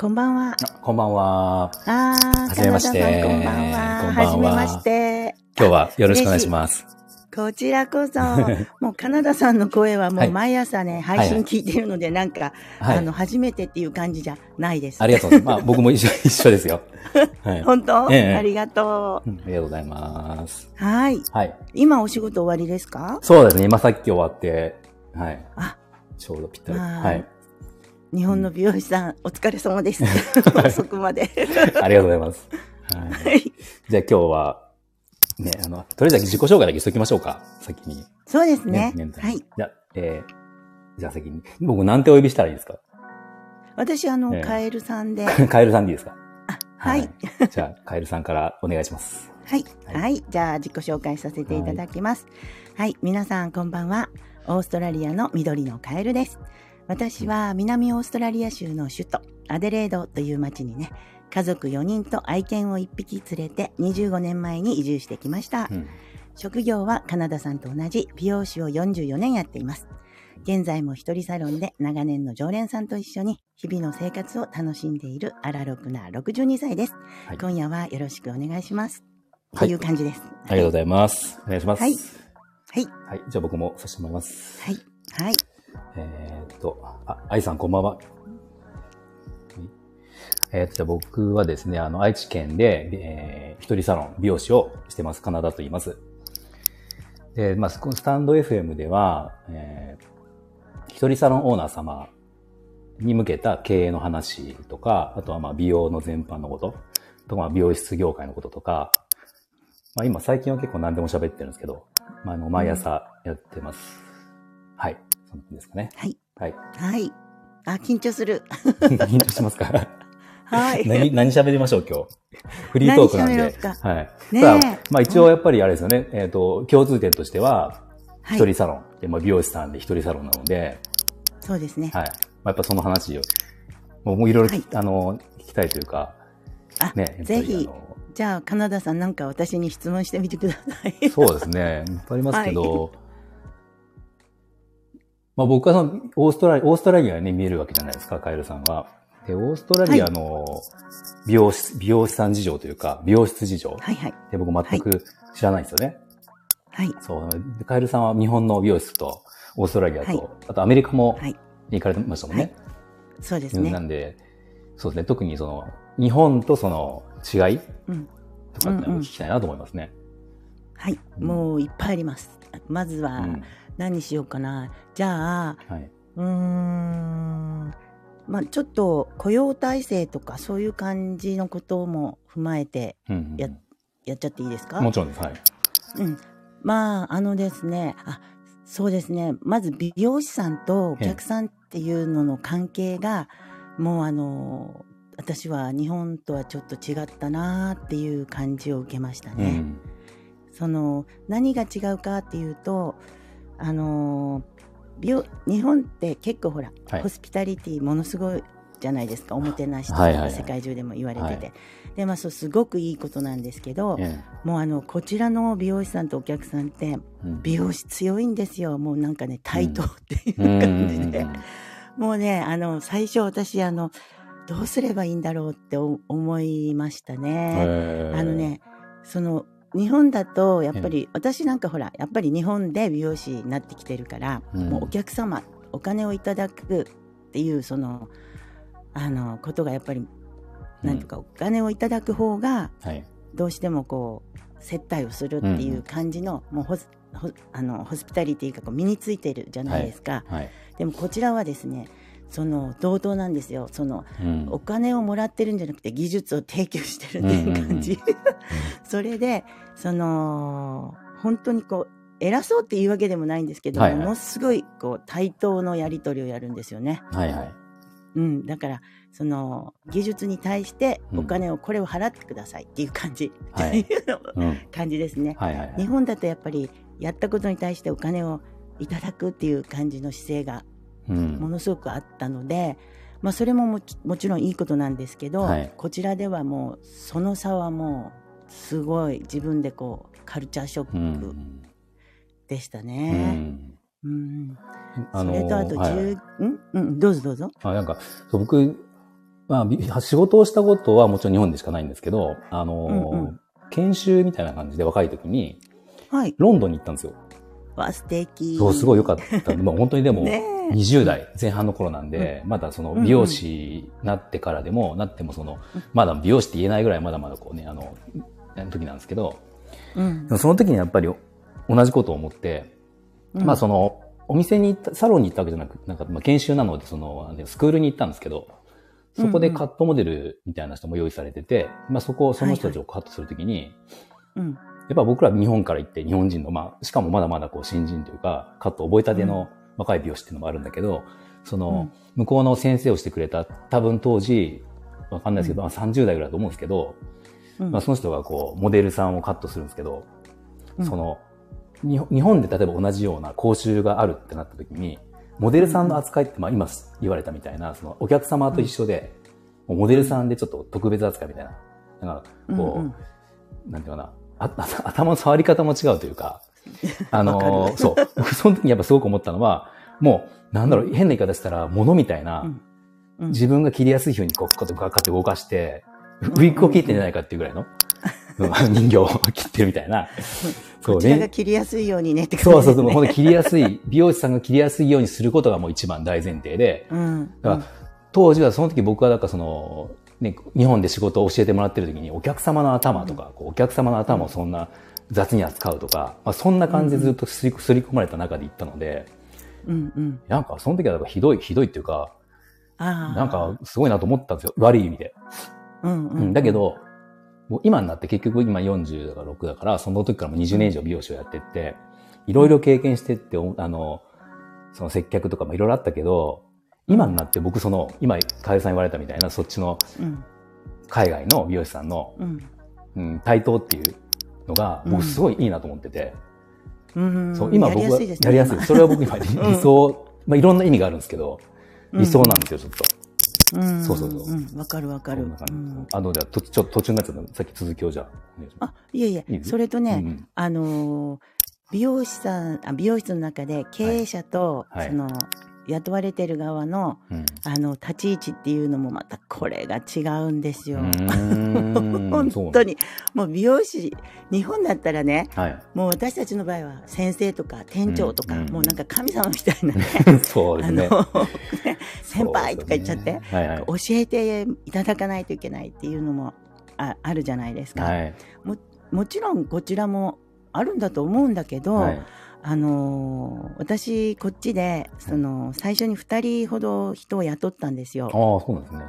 こんばんは。こんばんは。ああ、はじめましてこんばんは。こんばんははじめまして。今日はよろしくお願いします。こちらこそ、もうカナダさんの声はもはいう毎朝ね、配信聞いてるので、なんか、はいあの、初めてっていう感じじゃないです。ありがとうございます。まあ、僕も一緒 一緒ですよ。はい。本当、ええありがとうんありがとうございます。う。はい。はい。今お仕事終わりですか？そうですね。今さっき終わって、はい。あ、ちょうどぴったり。まあはい。日本の美容師さん、お疲れ様です。遅くまで。ありがとうございます。はい。はい。じゃあ今日は、ね、あの、とりあえず自己紹介だけしときましょうか。先に。そうですね。ねはい。。じゃあ、えー、じゃあ先に。僕なんてお呼びしたらいいですか？私、あの、ええカエルさんで、カエルさんでいいですか？はい。じゃあ、カエルさんからお願いします。はい。はいはい。じゃあ、自己紹介させていただきます。はい。皆さん、こんばんは。オーストラリアの緑のカエルです。私は南オーストラリア州の首都、アデレードという町にね、家族4人と愛犬を1匹連れて25年前に移住してきました。うん。職業はカナダさんと同じ美容師を44年やっています。現在も一人サロンで長年の常連さんと一緒に日々の生活を楽しんでいるアラロクな62歳です。はい今夜はよろしくお願いします。はいという感じです。ありがとうございます。お願いします。はいはい。はい。じゃあ僕もさせてもらいます。はい。はい。えーっと、あ、愛さんこんばんは。えーっと、じゃあ僕はですね、あの、愛知県で、えー一人サロン、美容師をしてます。カナダと言います。で、まあ、スタンド FM では、えー一人サロンオーナー様に向けた経営の話とか、あとはまあ美容の全般のこと、とかまあ美容室業界のこととか、まあ今最近は結構何でも喋ってるんですけど、まああの毎朝やってます。はい。そんな感じですかね。はい。はい。はい。あ、緊張する。緊張しますか？はい。何、何喋りましょう今日？フリートークなんで。はい。ねえまあ一応やっぱりあれですよね。えっ、と、共通点としては、はい一人サロン。でまあ、美容師さんで一人サロンなので、そうですね。はい。まあ、やっぱその話を、もういろいろ、はいあの、聞きたいというか、あ、ね、ぜひじゃあ、カナダさんなんか私に質問してみてください。そうですね。いっぱいありますけど、はまあ僕はその、オーストラリア、オーストラリアに見えるわけじゃないですか、カエルさんは。で、オーストラリアの美容室、美容師さん事情というか、美容室事情はいはい。で僕全く知らないんですよね。はい。そう。でカエルさんは日本の美容室と、オーストラリアと、はいあとアメリカもはい。行かれてましたもんね。そうですね。なんで、そうですね。特にその、日本とその違いうん。とかってうんうん聞きたいなと思いますね。はい。うんもういっぱいあります。まずは、うん。何にしようかな。じゃあ、はい。うーん。まあちょっと雇用体制とかそういう感じのことも踏まえてうんうんうんややっちゃっていいですか？もちろんです。はい。うん。まあ、あのですね、あ、そうですね。まず美容師さんとお客さんっていうのの関係が、もうあの、私は日本とはちょっと違ったなっていう感じを受けましたね。うん。その、何が違うかっていうと、あの、日本って結構ほら、はい。ホスピタリティものすごいじゃないですか。おもてなしとかはいはいはい。世界中でも言われてて。はい。で、まあ、そう、すごくいいことなんですけど、えもうあのこちらの美容師さんとお客さんって美容師強いんですよ。もうなんかね対等っていううんうん感じで、うん。うんもうねあの最初私あのどうすればいいんだろうってお思いましたね。あのねその日本だとやっぱり私なんかほらやっぱり日本で美容師になってきてるから、うん。もうお客様お金をいただくっていうそのあのことがやっぱりなんていうか、お金をいただく方がはい。どうしてもこう接待をするっていう感じの,、もうホスホあのホスピタリティがこう身についてるじゃないですか、はい。でもこちらはですねその同等なんですよそのうんお金をもらってるんじゃなくて技術を提供してるっていう感じ、それでその本当にこう偉そうっていうわけでもないんですけど、はいはいものすごいこう対等のやり取りをやるんですよね。はいはい。うん、だからその技術に対してお金をこれを払ってくださいっていう感じ、はいっていうのうん。感じですね。はいはいはい。日本だとやっぱりやったことに対してお金をいただくっていう感じの姿勢がうんものすごくあったので、まあ、それももちもちろんいいことなんですけど、はいこちらではもうその差はもうすごい自分でこうカルチャーショうックん。でしたうね。ん。うんあそれとあとはい10、うんうんどうぞどうぞ。あ、なんか、そう僕、まあび、仕事をしたことはもちろん日本でしかないんですけど、あのーうんうん研修みたいな感じで若い時に、はい。ロンドンに行ったんですよ。わ、素敵。そう、すごい良かった。まあ本当にでも、ねえ20代前半の頃なんで、まだその美容師になってからでも、なってもその、まだ美容師って言えないぐらいまだまだこうね、あの、時なんですけど、うん。その時にやっぱり同じことを思って、うん。まあその、お店に行った、サロンに行ったわけじゃなく、なんかまあ研修なので、その、スクールに行ったんですけど、そこでカットモデルみたいな人も用意されてて、まあそこを、その人たちをカットするときに、うん。やっぱ僕ら日本から行って日本人の、まあ、しかもまだまだこう新人というか、カット覚えたての若い美容師っていうのもあるんだけど、その、向こうの先生をしてくれた、多分当時、わかんないですけど、まあ30代ぐらいだと思うんですけど、うん。まあその人がこう、モデルさんをカットするんですけど、うん。その、日本で例えば同じような講習があるってなった時に、モデルさんの扱いって、まあ今言われたみたいな、そのお客様と一緒で、モデルさんでちょっと特別扱いみたいな。なんか、こう、うんうんなんていうかな、頭の触り方も違うというか、あのそう。僕 その時にやっぱすごく思ったのは、もう、なんだろう、変な言い方したら、物みたいな、うん。うん。自分が切りやすい風にこう、こうやってガッて動かして、ウィッグを切ってんじゃないかっていうぐらいの、うん。人形を切ってるみたいな。そこちらがね。切りやすいようにねって感じそうそうそう、切りやすい、美容師さんが切りやすいようにすることがもう一番大前提で、うん。だから当時はその時僕はだからその、ね、日本で仕事を教えてもらってる時にお客様の頭とか、こうお客様の頭をそんな雑に扱うとか、まあ、そんな感じでずっとすりすり込まれた中で行ったので、うんうん。なんかその時はだからひどい、ひどいっていうか、ああ。なんかすごいなと思ったんですよ。悪い意味で。うんううんん、だけ、ど、もう今になって結局今40だから6だから、その時からもう20年以上美容師をやってって、いろいろ経験してって、おあの、その接客とかもいろいろあったけど、今になって僕その、今、かゆさん言われたみたいな、そっちのうん海外の美容師さんの、うんうん、対等っていうのが、僕すごいいいなと思ってて、うん。そう、今僕はやすいですね。やりやすい。それは僕今理 理想、まあいろんな意味があるんですけど、うん理想なんですよ、ちょっと。うんそうそうそううん。わかるわかる。あの、じゃあ、とちょっと途中になっちゃったさっき続きをじゃあ。あ、いえいえそれとね、あのー美容師さん、あ美容室の中で経営者と、はいその、雇われてる側の、うんあの、立ち位置っていうのもまたこれが違うんですよ。本当に。もう美容師、日本だったらね、はい。もう私たちの場合は先生とか店長とか、うんうんもうなんか神様みたいなね、そうですね。あの、ね先輩とか言っちゃって、ねはいはい。教えていただかないといけないっていうのもああるじゃないですか、はい。もちろんこちらもあるんだと思うんだけど、はい。あのー私こっちでその最初に2人ほど人を雇ったんですよ。ああ、そうなんですね。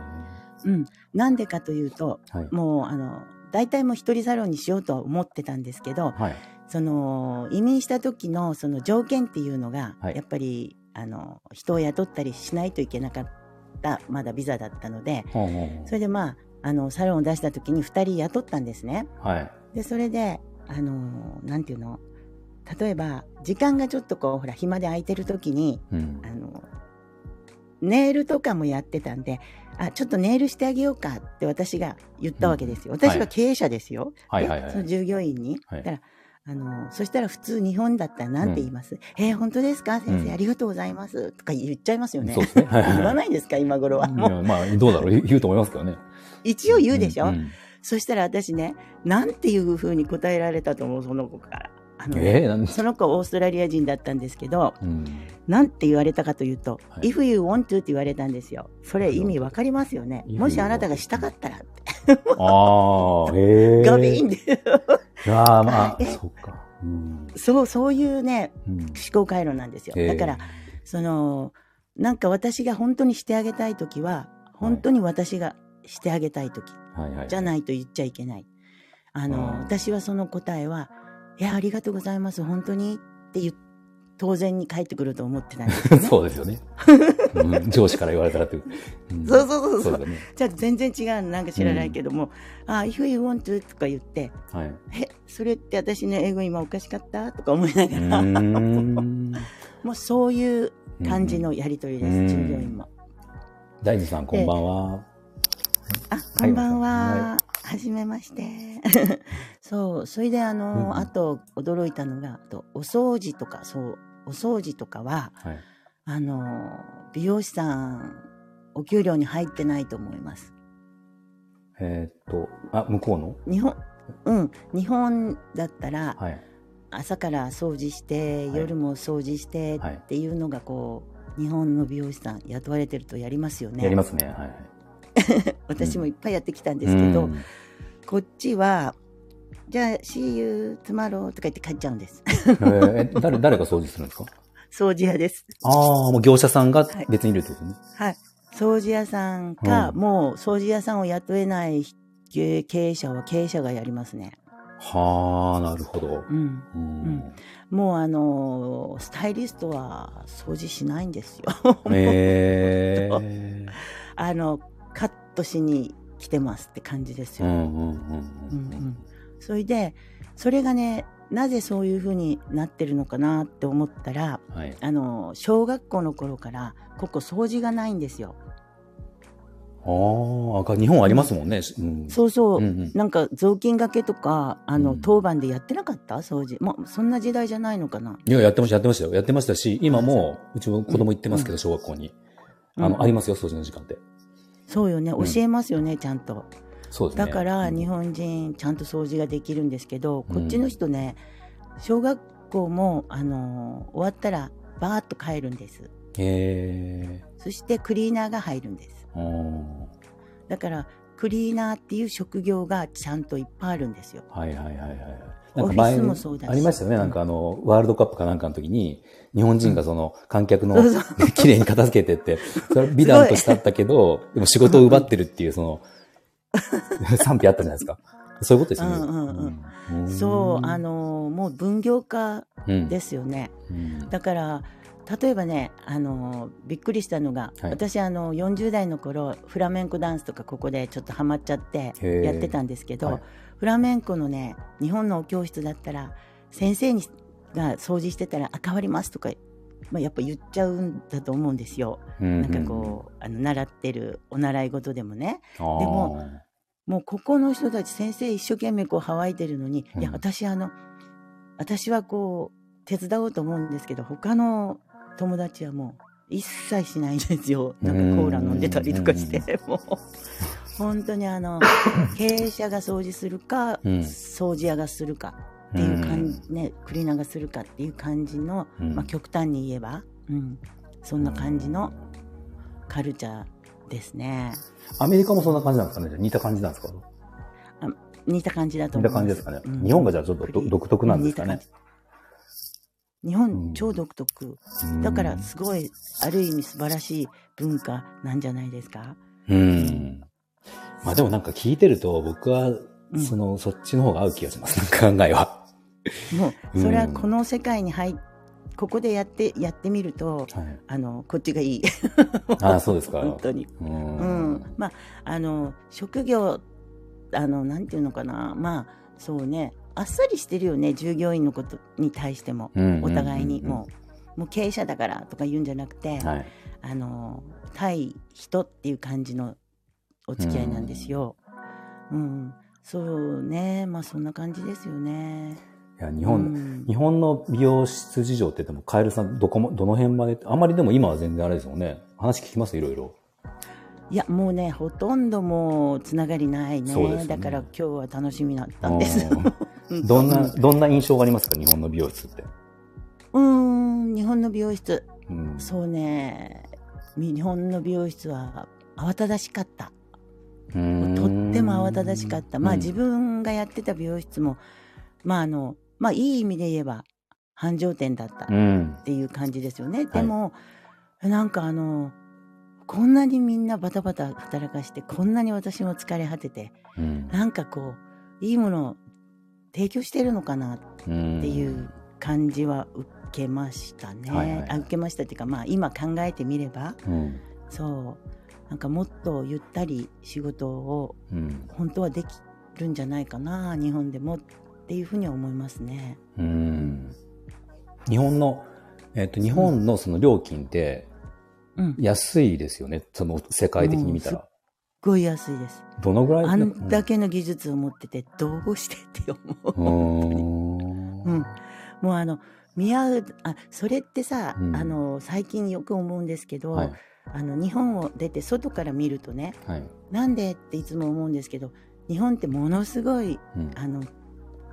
うん、なんでかというとはい。もうあの大体もう一人サロンにしようとは思ってたんですけどはい。その移民した時のその条件っていうのが、はいやっぱりあの人を雇ったりしないといけなかったまだビザだったのでほうほうほうそれでまああのサロンを出した時に2人雇ったんですね。はい。でそれであのなんていうの？例えば時間がちょっとこうほら暇で空いてる時にうん。あ。のネイルとかもやってたんであちょっとネイルしてあげようかって私が言ったわけですよ、私は経営者ですよ、はい。その従業員に、はい。だからあのそしたら普通日本だったら何て言います、えー本当ですか？先生、うんありがとうございますとか言っちゃいますよね。言わないんですか今頃は、まあ、どうだろう。言うと思いますけどね。一応言うでしょ、ん。ん。そしたら私ねなんていうふうに答えられたと思うその子からあのえー、その子オーストラリア人だったんですけどうん。なんて言われたかというと、はい If you want to って言われたんですよ。それ意味わかりますよね。もしあなたがしたかったらって。ああ、へえ。ガビーンで。ああ、まあ、え？そっか。うん。そう、そういうね、うん思考回路なんですよ。だから、その、なんか私が本当にしてあげたいときは、本当に私がしてあげたいときはいはい。じゃないと言っちゃいけない。あの、うん私はその答えは、いや、ありがとうございます、本当に？って言う当然に返ってくると思ってたんですよね。そうですよね。うん 上司から言われたらっていう。んそうそうそうそうね。じゃあ全然違うのなんか知らないけども、あ、if you want to とか言って、はい。え、それって私の英語今おかしかった？とか思いなうがら。もうそういう感じのやりとりです、うん従業員も。大地さん、こんばんは。あ、こんばんは。はじめまして。そう、それであの、うんあと驚いたのが、あとお掃除とか、そう、お掃除とかは、はい。あの、美容師さんお給料に入ってないと思います。えーっと、あ、向こうの？日本、うん、日本だったら、はい。朝から掃除して、はい夜も掃除してはいっていうのがこう、日本の美容師さん雇われてるとやりますよね。やりますね。はいはい。私もいっぱいやってきたんですけど、うんこっちは、じゃあ、See you tomorrow とか言って帰っちゃうんです。え誰、誰が掃除するんですか？掃除屋です。ああ、もう業者さんがはい別にいるってことね。はい。掃除屋さんか、うんもう掃除屋さんを雇えない経営者は経営者がやりますね。はあ、なるほど。うん。うん。もうあのースタイリストは掃除しないんですよ。ええ あの、カットしに来てますって感じですよ。うんうんうんうんううんんそれで、それがね、なぜそういう風になってるのかなって思ったら、はい。あの、小学校の頃から、ここ掃除がないんですよ。ああ、日本ありますもんね。うん、そうそう。うんうんなんか雑巾がけとか、あの、うん当番でやってなかった？掃除。まあ、そんな時代じゃないのかな。いや、やってました、やってましたよ。やってましたし、今も、うちも子供行ってますけど、小学校に。あの、うんありますよ、掃除の時間って。そうよね。うん教えますよね、ちゃんと。そうですね。だから、うん日本人、ちゃんと掃除ができるんですけど、うんこっちの人ね、小学校も、あのー終わったら、バーッと帰るんです。へえ。そして、クリーナーが入るんです。うんだから、クリーナーっていう職業がちゃんといっぱいあるんですよ。はいはいはいはい。オフィスもそうだし。ありましたよね。うんなんかあの、ワールドカップかなんかの時に、日本人がその観客の 綺麗に片付けてって、それは美談としてあったけど、でも仕事を奪ってるっていうその、賛否あったじゃないですか。そういうことですよね。うんうんうんそう、あ、のーもう分業化うんですよね。うん。だから例えばねあのびっくりしたのが、はい。私あの40代の頃フラメンコダンスとかここでちょっとハマっちゃってやってたんですけど、はいフラメンコのね日本のお教室だったら先生にが掃除してたら「あ変わります」とか、まあ、やっぱ言っちゃうんだと思うんですよ。うんなんかこうあの習ってるお習い事でもね。でももうここの人たち先生一生懸命こう乾いてるのに、うん。いや私あの私はこう手伝おうと思うんですけど他の友達はもう一切しないんですよ。なんかコーラ飲んでたりとかしてもう本当にあの経営者が掃除するか、うん。掃除屋がするかっていう感じ、ねクリーナーがするかっていう感じの、うん。まあ、極端に言えば、うん、そんな感じのカルチャーですね。アメリカもそんな感じなんですかね？似た感じなんですか？似た感じだと似思います。た感じですかね？うん。日本がじゃあちょっとど独特なんですかね？日本超独特、だからすごいある意味素晴らしい文化なんじゃないですか？うん。まあでもなんか聞いてると僕はうんその、そっちの方が合う気がします。考えは。もうそれはこの世界に入っここでやってやってみるとはい。あのこっちがいいああ、そうですか。本当にう。うんんまああの職業あのなんていうのかなまあそうねあっさりしてるよね従業員のことに対してもうんお互いにうんもうもう経営者だからとか言うんじゃなくて、はい。あの対人っていう感じのお付き合いなんですよ。うん、そうね、まあそんな感じですよね。いや、日本、うん日本の美容室事情って言っても、カエルさん、どこも、どの辺まで、あんまりでも今は全然あれですもんね。話聞きます？いろいろ。いやもうねほとんどもうつながりないねねだから今日は楽しみだったんです。うんどんな、どんな印象がありますか？日本の美容室って。うん日本の美容室うん。そうねみ日本の美容室は慌ただしかった。とっても慌ただしかった。まあうん自分がやってた美容室も、まああの、まあいい意味で言えば繁盛店だったっうん。ていう感じですよね。でも、なんかあの、こんなにみんなバタバタ働かして、こんなに私も疲れ果てて、うん。なんかこう、いいものを提供してるのかなっっていう感じは受けましたね。はいはいあ受けましたっていうか、まあ今考えてみれば、うん。そう、なんかもっとゆったり仕事をうん。本当はできるんじゃないかな日本でもっていうふうには思いますね。うん。日本の、えっ、と、日本のその料金ってうん、すっ安いですよね。その世界的に見たら。ごい安いです。どのぐらい？あんだけの技術を持っててどうしてって思う。うん。うんもうあの見合うあそれってさ、うんあの最近よく思うんですけど、はい。あの日本を出て外から見るとねはい。なんでっていつも思うんですけど日本ってものすごいうん。あの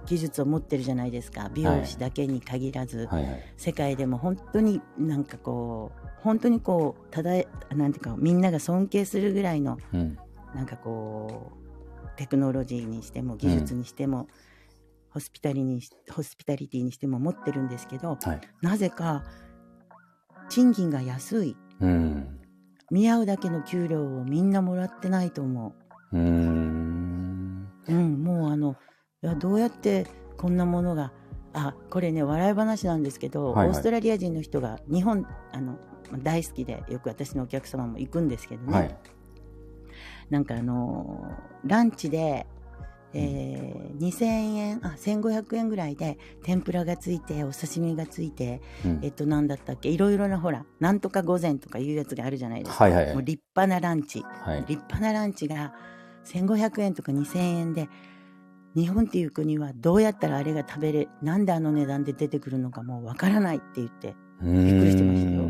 技術を持ってるじゃないですか美容師だけに限らず、はいはい。世界でも本当になんかこう本当にこうただなんていうかみんなが尊敬するぐらいのうん。なんかこうテクノロジーにしても技術にしても、ホスピタリにしホスピタリティにしても持ってるんですけどはい。なぜか賃金が安いうん。見合うだけの給料をみんなもらってないと思うーん。う。うん、もうあのいやどうやってこんなものがあこれね笑い話なんですけど、はいはいオーストラリア人の人が日本あの大好きでよく私のお客様も行くんですけどね、はい。なんかあのーランチで、えー2000円あ1500円ぐらいで天ぷらがついてお刺身がついてうん。えっとなんだったっけいろいろなほらなんとか午前とかいうやつがあるじゃないですか、はいはいはい。もう立派なランチ。はい。立派なランチが1500円とか2000円で日本っていう国はどうやったらあれが食べれなんであの値段で出てくるのかもうわからないって言って、びっくりしてましたよ。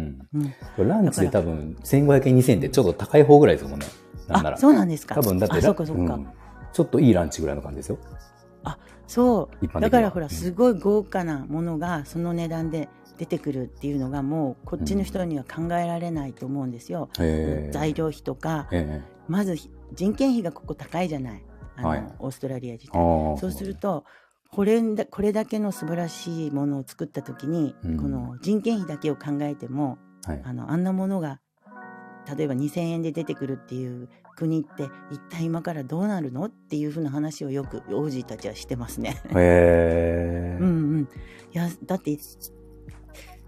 うん、ランチで多分1500円2000円ってちょっと高い方ぐらいですもんね。なんなあら。そうなんですか。多分だってそうかそうか、んちょっといいランチぐらいの感じですよ。そうだからほらうんすごい豪華なものがその値段で出てくるっていうのがもうこっちの人には考えられないと思うんですよ。へえ。材料費とかええ。まず人件費がここ高いじゃないあの、はいオーストラリア自あ体。あ。そうするとこれだこれだけの素晴らしいものを作った時に、うんこの人件費だけを考えてもはい。あのあんなものが例えば2000円で出てくるっていう国って一体今からどうなるの？っていうふうな話をよく王子たちはしてますね。へえ うん。うん、いやだって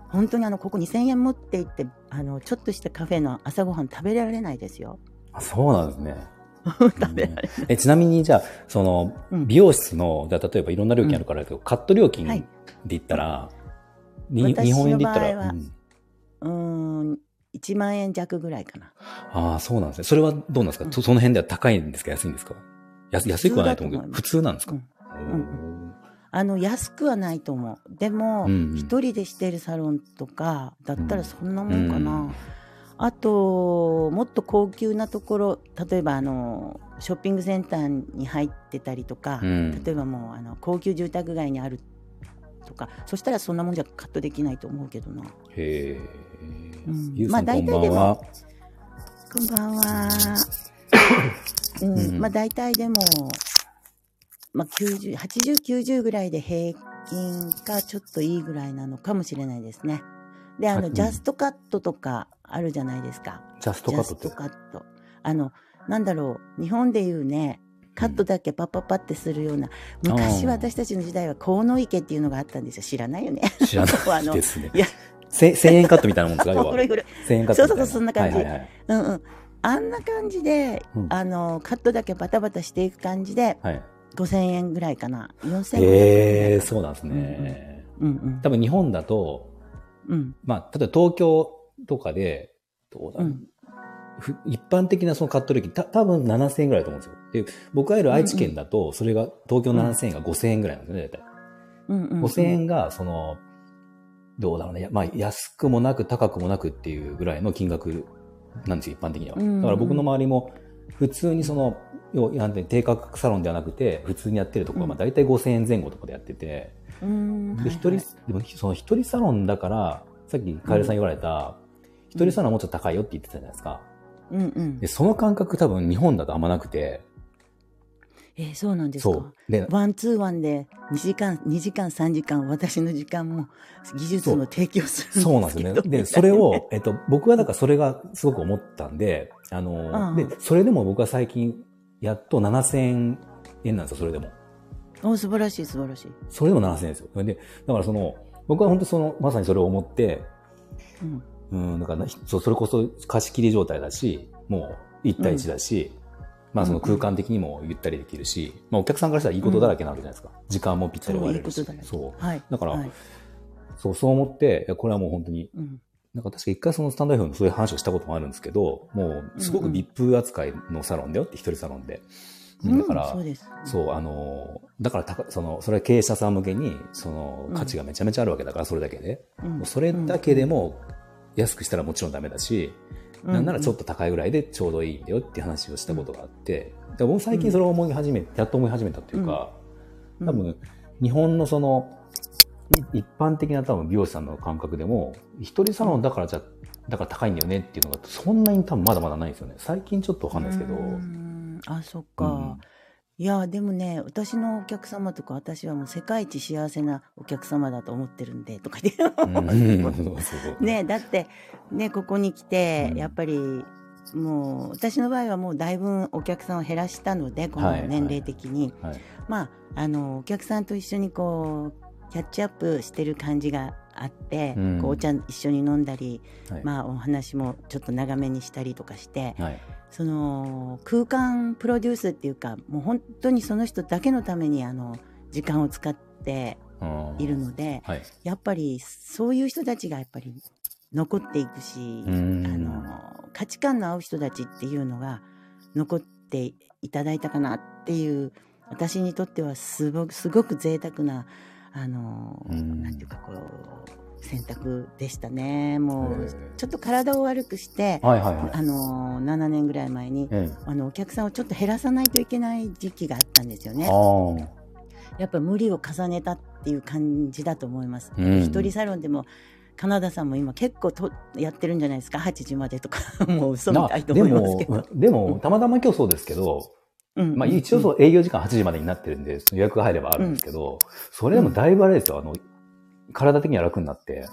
本当にあのここ2000円持って行ってあのちょっとしたカフェの朝ごはん食べられないですよ。あそうなんですね。食べられない。えちなみにじゃあ、その、うん美容室の、じゃあ例えばいろんな料金あるからだけど、カット料金ではい言ったら、に私の日本円で言ったら、うんうーん1万円弱ぐらいかな。ああ、そうなんですね。それはどうなんですか、うんそその辺では高いんですか？安いんですか安くはないと思うけど、普普通なんですか、うんおあの安くはないと思う。でも一、人でしてるサロンとかだったらそんなもんかな。うんあともっと高級なところ例えばあのショッピングセンターに入ってたりとか、うん例えばもうあの高級住宅街にあるとかそしたらそんなもんじゃカットできないと思うけどな。へえ。うんゆうさん、まあこんばん大体では。こんばんは。うんうんまあ大体でも、まあ、90 80、90ぐらいで平均かちょっといいぐらいなのかもしれないですね。で、あの、ジャストカットとかあるじゃないですか。ジャストジャストカットって。カット。あの、なんだろう、日本でいうね、カットだけパッパッパってするような、昔は私たちの時代は河野池っていうのがあったんですよ。知らないよね。知らないですね い。や、せ1000円カットみたいなもんですか？要は古い古い。1000円カット。そうそうそうそんな感じはいはいはい。うんうん。あんな感じで、うんあの、カットだけバタバタしていく感じで、はい、5000円ぐらいかな。4000円。へえ、そうなんですね。うんうん。多分日本だと、うん。まあ、例えば東京とかで、どうだろう、うんふ一般的なそのカット料金、た多分7000円ぐらいだと思うんですよ。で、僕がいる愛知県だと、それが、東京7000円が5000円ぐらいなんですよね、大体。うんうん。5000円が、その、どうだろうね。まあ、安くもなく高くもなくっていうぐらいの金額なんですよ、一般的には。だから僕の周りも、普通にその、要なんて低価格サロンではなくて、普通にやってるところは、まあ大体5000円前後とかでやってて、うん。で、一人、でもその一人サロンだから、さっきカエルさん言われた、一人サロンはもうちょっと高いよって言ってたじゃないですか。うんうんで、。その感覚多分日本だとあんまなくて、えーそうなんですか？そう。。で、ワンツーワンで2時間、2時間、3時間、私の時間も技術の提供する。そうなんですよね。で、それを、えっと、僕はだからそれがすごく思ったんで、あの、うんで、それでも僕は最近、やっと7000円なんですよ、それでも。お素晴らしい、素晴らしい。それでも7000円ですよ。で、だからその、僕は本当その、まさにそれを思って、うん。うん、だからそれこそ貸し切り状態だし、もう1対1だし、まあその空間的にもゆったりできるし、まあお客さんからしたらいいことだらけなわけじゃないですか。時間もぴったり終われるし。そう。はい。だからはいそう、そう思って、これはもう本当に、うん。なんか確か一回そのスタンド F のそういう話をしたこともあるんですけど、もうすごく VIP 扱いのサロンだよって、一人サロンで。うんだから、そうです。そう、あの、だからたか、その、それは経営者さん向けに、その、価値がめちゃめちゃあるわけだから、それだけで。うんそれだけでも、安くしたらもちろんダメだし、うんなんならちょっと高いぐらいでちょうどいいんだよって話をしたことがあって、で僕最近それを思い始め、やっと思い始めたっていうか、うん。多分、日本のその、い一般的な多分美容師さんの感覚でも、一人サロンだからじゃ、だから高いんだよねっていうのが、そんなに多分まだまだないんですよね。最近ちょっとわかんないですけど。うーん。あ、そっか。うんいや、でもね、私のお客様とか、私はもう世界一幸せなお客様だと思ってるんで、とか言って。ね、だって、ね、ここに来て、うんやっぱり、もう、私の場合はもうだいぶお客さんを減らしたので、このはい年齢的に。はい。まあ、あの、お客さんと一緒にこう、キャッチアップしてる感じがあって、うんこうお茶一緒に飲んだり、はい。まあ、お話もちょっと長めにしたりとかして、はい。その空間プロデュースっていうかもう本当にその人だけのためにあの時間を使ってうんいるのではい。やっぱりそういう人たちがやっぱり残っていくし、うん。あの価値観の合う人たちっていうのが残っていただいたかなっていう私にとってはすごくすごく贅沢なあの、うん。なんていうかこう選択でしたね。もうちょっと体を悪くして、はいはいはい。あの7年ぐらい前にええ。あのお客さんをちょっと減らさないといけない時期があったんですよね。あやっぱ無理を重ねたっていう感じだと思います。うん。一人サロンでもカナダさんも今結構とやってるんじゃないですか？8時までとか。もう嘘みたいと思いますけど。でも、たまたま今日そうですけど、うん。まあ一応そう営業時間8時までになってるんで、予約が入ればあるんですけど、それでもだいぶあれですよ、あの、体的には楽になって、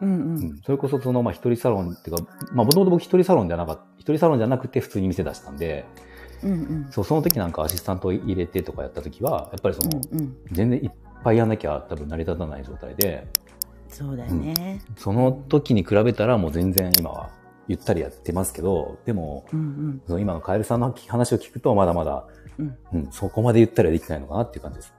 うんうん。うん。それこそその、まあ一人サロンっていうか、まあもともと僕一人サロンじゃなかった、一人サロンじゃなくて普通に店出したんで、うんうん。そう、その時なんかアシスタントを入れてとかやった時は、やっぱりその、うんうん。全然いっぱいやんなきゃ多分成り立たない状態で、そうだよね。その時に比べたらもう全然今はゆったりやってますけど、でも、うんうん。その今のカエルさんの話を聞くとまだまだ、うん。うん、そこまでゆったりはできないのかなっていう感じです。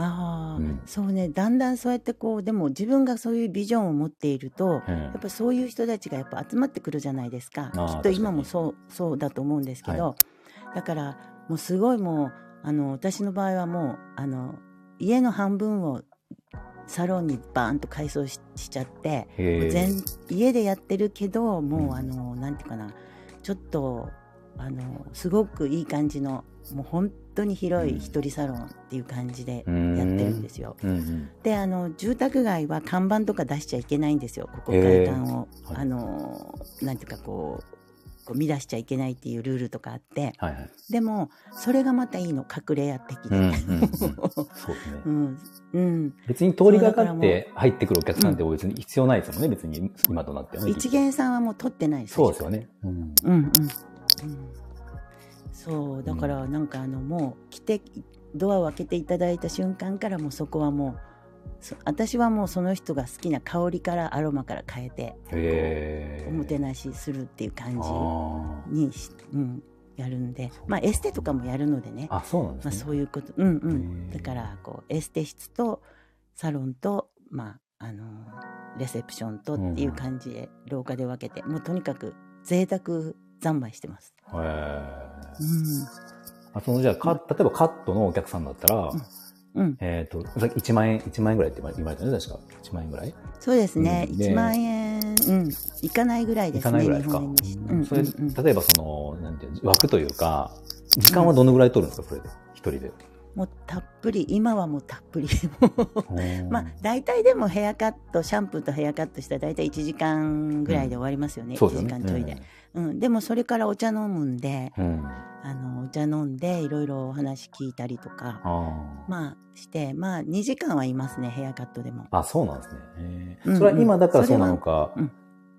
ああ、うん。そうね。だんだんそうやってこうでも自分がそういうビジョンを持っていると、うんやっぱそういう人たちがやっぱ集まってくるじゃないですか。きっと今もそうそうだと思うんですけど、だからもうすごいもうあの私の場合はもうあの家の半分をサロンにバーンと改装ししちゃって、全家でやってるけどもう、うん。あのなんていうかな。ちょっとあのすごくいい感じのもう本当に広い一人サロンっていう感じでやってるんですよ。うんうん。であの住宅街は看板とか出しちゃいけないんですよここ外観を、はい。あのなんていうかこうこう乱しちゃいけないっていうルールとかあって。はいはい。でもそれがまたいいの隠れ家的で、うん 別に通りがかって入ってくるお客さんって別に必要ないですもんね、別に今となってはね。一元さんはもう取ってないです。そうですよね。うん。うんうん。うんそうだからなんかあのもう来てドアを開けていただいた瞬間からもうそこはもうそ私はもうその人が好きな香りからアロマから変えておもてなしするっていう感あじにし、うん、やるんでまあエステとかもやるのでね。ーあ、そうなんですまあ、ね。そういうこと。うんうへんー。だからこうエステ室とサロンとまああのレセプションとっていう感じで廊下で分けて、もうとにかく贅沢三昧してます。へーうんあそのじゃあか、例えばカットのお客さんだったら、うん、えっ、と、さっき1万円、1万円ぐらいって言われたね、確か。1万円ぐらい？そうですね、うんで1万円、うん、いかないぐらいでいすね、かないぐらいですか？うんうんそれ、例えばその、なんていうの枠というか、時間はどのぐらい取るんですか、それで。一人で。もうたっぷり、今はもうたっぷり。まあうん、大体でもヘアカット、シャンプーとヘアカットしたら大体1時間ぐらいで終わりますよね、1そうですよね。時間ちょいで。うん、でもそれからお茶飲むんで、うん。うん。あのお茶飲んでいろいろお話聞いたりとか、まあして、まあ2時間はいますね、ヘアカットでも。あ、そうなんですね。へーうんうんそれは今だからそうなのか、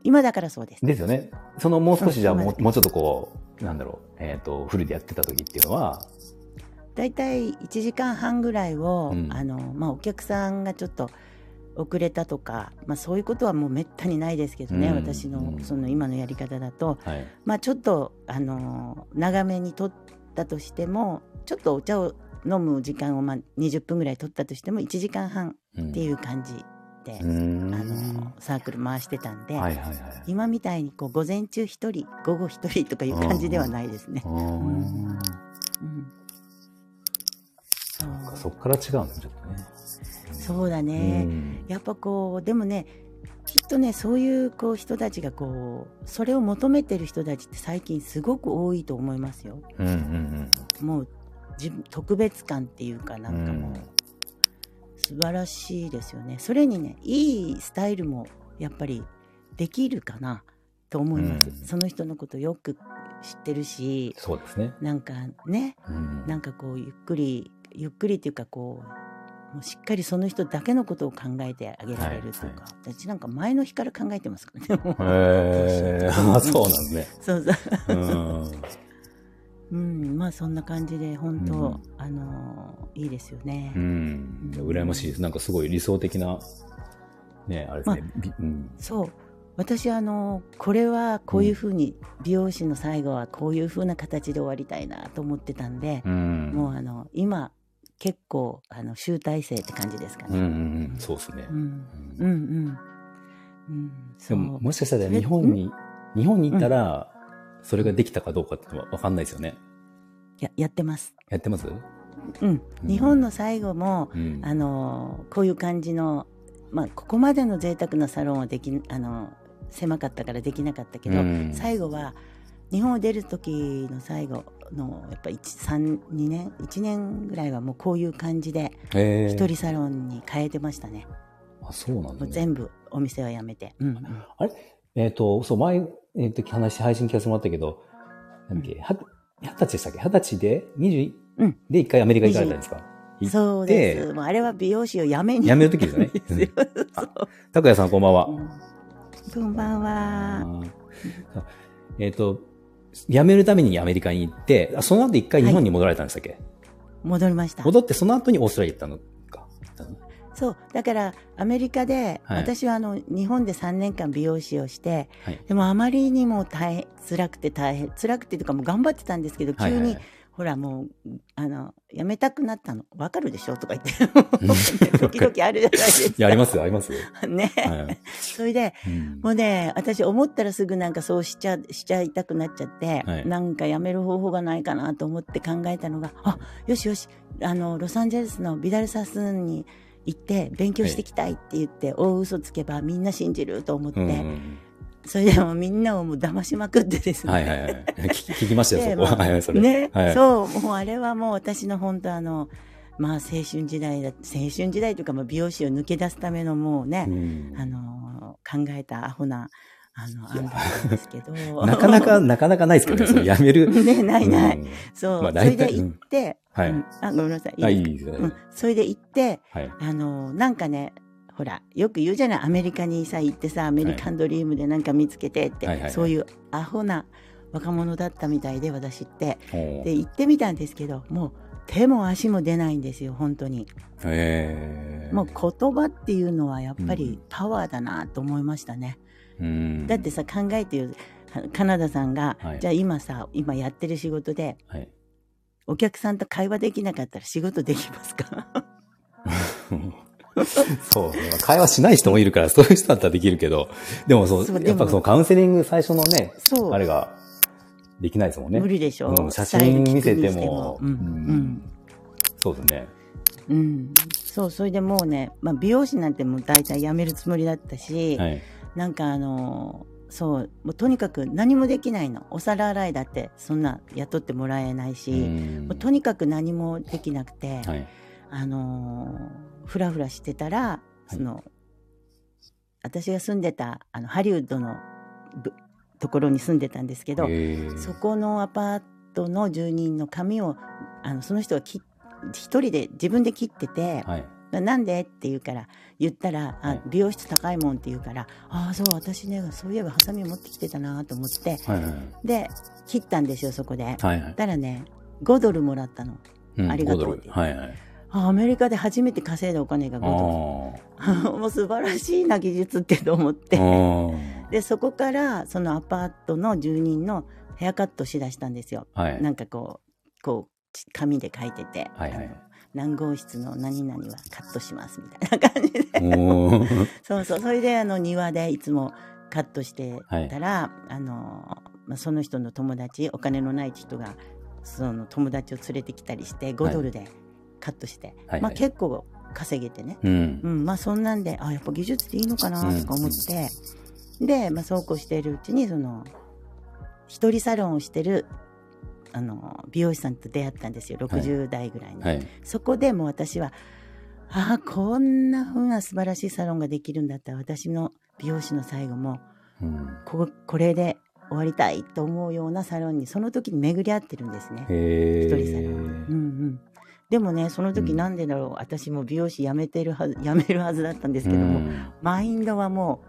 今だからそうです。ですよね。そのもう少しじゃあうんもう,、もうちょっとこう、なんだろう、えっ、と、フルでやってた時っていうのは、大体1時間半ぐらいを、うんあのまあ、お客さんがちょっと遅れたとか、まあ、そういうことはもうめったにないですけどね、うん私のうんその今のやり方だと、はい。まあ、ちょっとあの長めに取ったとしてもちょっとお茶を飲む時間をまあ20分ぐらい取ったとしても1時間半うんっていう感じで、うーんあのサークル回してたんで、はいはいはい。今みたいにこう午前中1人午後1人とかいう感じではないですねう。ーんうんそっから違うんだね、ちょっとね。そうだうね、んやっぱこうでもねきっとねそういうこう人たちがこうそれを求めてる人たちって最近すごく多いと思いますよ。うんうんもう自分特別感っていうかうなんかもんう素晴らしいですよね。それにねいいスタイルもやっぱりできるかなと思います。うんその人のことよく知ってるしそうですね。なんかねうんなんかこうゆっくりゆっくりっていうかこうもうしっかりその人だけのことを考えてあげられるとか、はいはい私なんか前の日から考えてますからね。へえ、あそうなんですね。そうそう。うん。うん、まあそんな感じで本当、うんあのーいいですよね。うん。羨ましいです。なんかすごい理想的な、ね、あれですね。びうん。そう。私あのこれはこういうふうに、美容師の最後はこういうふうな形で終わりたいなと思ってたんで、うん。もうあの今結構あの集大成って感じですかね。うんうんうん。そうですねう。ん、うんうん、うん。でも、もしかしたら日本に、日本に行ったら、それができたかどうかってわかんないですよね。ややってます。やってます？うん、うん日本の最後も、うん。あのこういう感じの、まあ、ここまでの贅沢なサロンはできあの狭かったからできなかったけど、うん最後は日本を出る時の最後のやっぱ12年1年ぐらいはもうこういう感じで一人サロンに変えてましたね、あ、そうなんね。全部お店はやめて、うんうん。あれ？えっ、と、そう、前、えっ、と、話、配信聞かせてもらったけど、なんだっけ、は二十歳でしたっけ？二十歳で、21うん。で一回アメリカ行かれたんですか。そうです。もうあれは美容師をやめに。辞める時ですよね。拓也さんこんばんは。うん。こんばんは。えっ、と、辞めるためにアメリカに行って、あその後一回日本に戻られたんでしたっけ、戻りました。戻ってその後にオーストラリア行ったの？か。そう。だからアメリカで、はい。私はあの日本で3年間美容師をしてはい。でもあまりにも大変辛くて大変辛くてとかもう頑張ってたんですけど急に、はいはい。はいほらもうあのやめたくなったの。わかるでしょ？とか言って。時々あるじゃないですか。いや、ありますよ、ありますよ。ね、はい。それでうん。もうね私思ったらすぐなんかそうしちゃしちゃいたくなっちゃって、はい。なんかやめる方法がないかなと思って考えたのがあよしよしあのロサンゼルスのビダルサスンに行って勉強してきたいって言って、大嘘つけばみんな信じると思って、うんうんそれでもみんなをもう騙しまくってですね。はいはいはい。聞き聞きましたよ、でそこは。まあはいはい、それ。ね、はい、そう、もうあれはもう私の本当あの、まあ青春時代だ、青春時代というかまあ美容師を抜け出すためのもうね、うんあの、考えたアホな、あの、案だったんですけど。なかなか、なかなかないですけどね、やめる。ね、ないない。うんそう、まあそれで行って、はいうんあ、ごめんなさい。あ、いいいですね。うん、それで行って、はい。あの、なんかね、ほら、よく言うじゃない、アメリカにさ、行ってさ、アメリカンドリームでなんか見つけてって、はいはいはいそういうアホな若者だったみたいで、私って。で、行ってみたんですけど、もう手も足も出ないんですよ、本当に。もう言葉っていうのはやっぱりうんパワーだなと思いましたね。うんだってさ、考えてよ、カナダさんが、はいじゃあ今さ、今やってる仕事で、はい。お客さんと会話できなかったら仕事できますか？そう。会話しない人もいるから、そういう人だったらできるけど、でもそう、そうやっぱそのカウンセリング最初のね、あれができないですもんね。無理でしょ、うん写真見せても、うん、うんそうですね。うん、そうそれでもうね、まあ、美容師なんてもう大体辞めるつもりだったし、はい。なんかあのそうもうとにかく何もできないのお皿洗いだってそんな雇ってもらえないし、うんもうとにかく何もできなくて、はい。あのふらふらしてたらその、私が住んでたあのハリウッドのぶところに住んでたんですけど、そこのアパートの住人の髪をあのその人がき一人で自分で切ってて、はい。なんで？って言うから言ったら、あはい美容室高いもんって言うからああそう私ねそういえばハサミ持ってきてたなと思ってはいはい。で切ったんですよそこで。はいはいたらね5ドルもらったのうん。ありがとう5ドルはいはい。あアメリカで初めて稼いだお金が5ドあル もう素晴らしいな技術ってと思っあ。て。あでそこからそのアパートの住人のヘアカットしだしたんですよ。あ。はい。なんかこうこうち紙で書いてて、はいはい。何号室の何々はカットしますみたいな感じで。そうそう。それであの庭でいつもカットしてたら、あのまあ、その人の友達お金のない人がその友達を連れてきたりして5ドルでカットして、はいまあ、結構稼げてね。うんう。ん、まあそんなんで、あ、やっぱ技術っていいのかなとか思って、で、まあそうこうしているうちに、その、一人サロンをしてる、あの、美容師さんと出会ったんですよ、60代ぐらいの。はい。そこでもう私は、ああ、こんな風な素晴らしいサロンができるんだったら、私の美容師の最後も、うん。ここれで終わりたいと思うようなサロンに、その時に巡り合ってるんですね。へ一人サロン。え。うんうん。でもね、その時うんなんでだろう、私も美容師辞めてるはず、辞めるはずだったんですけども、マインドはも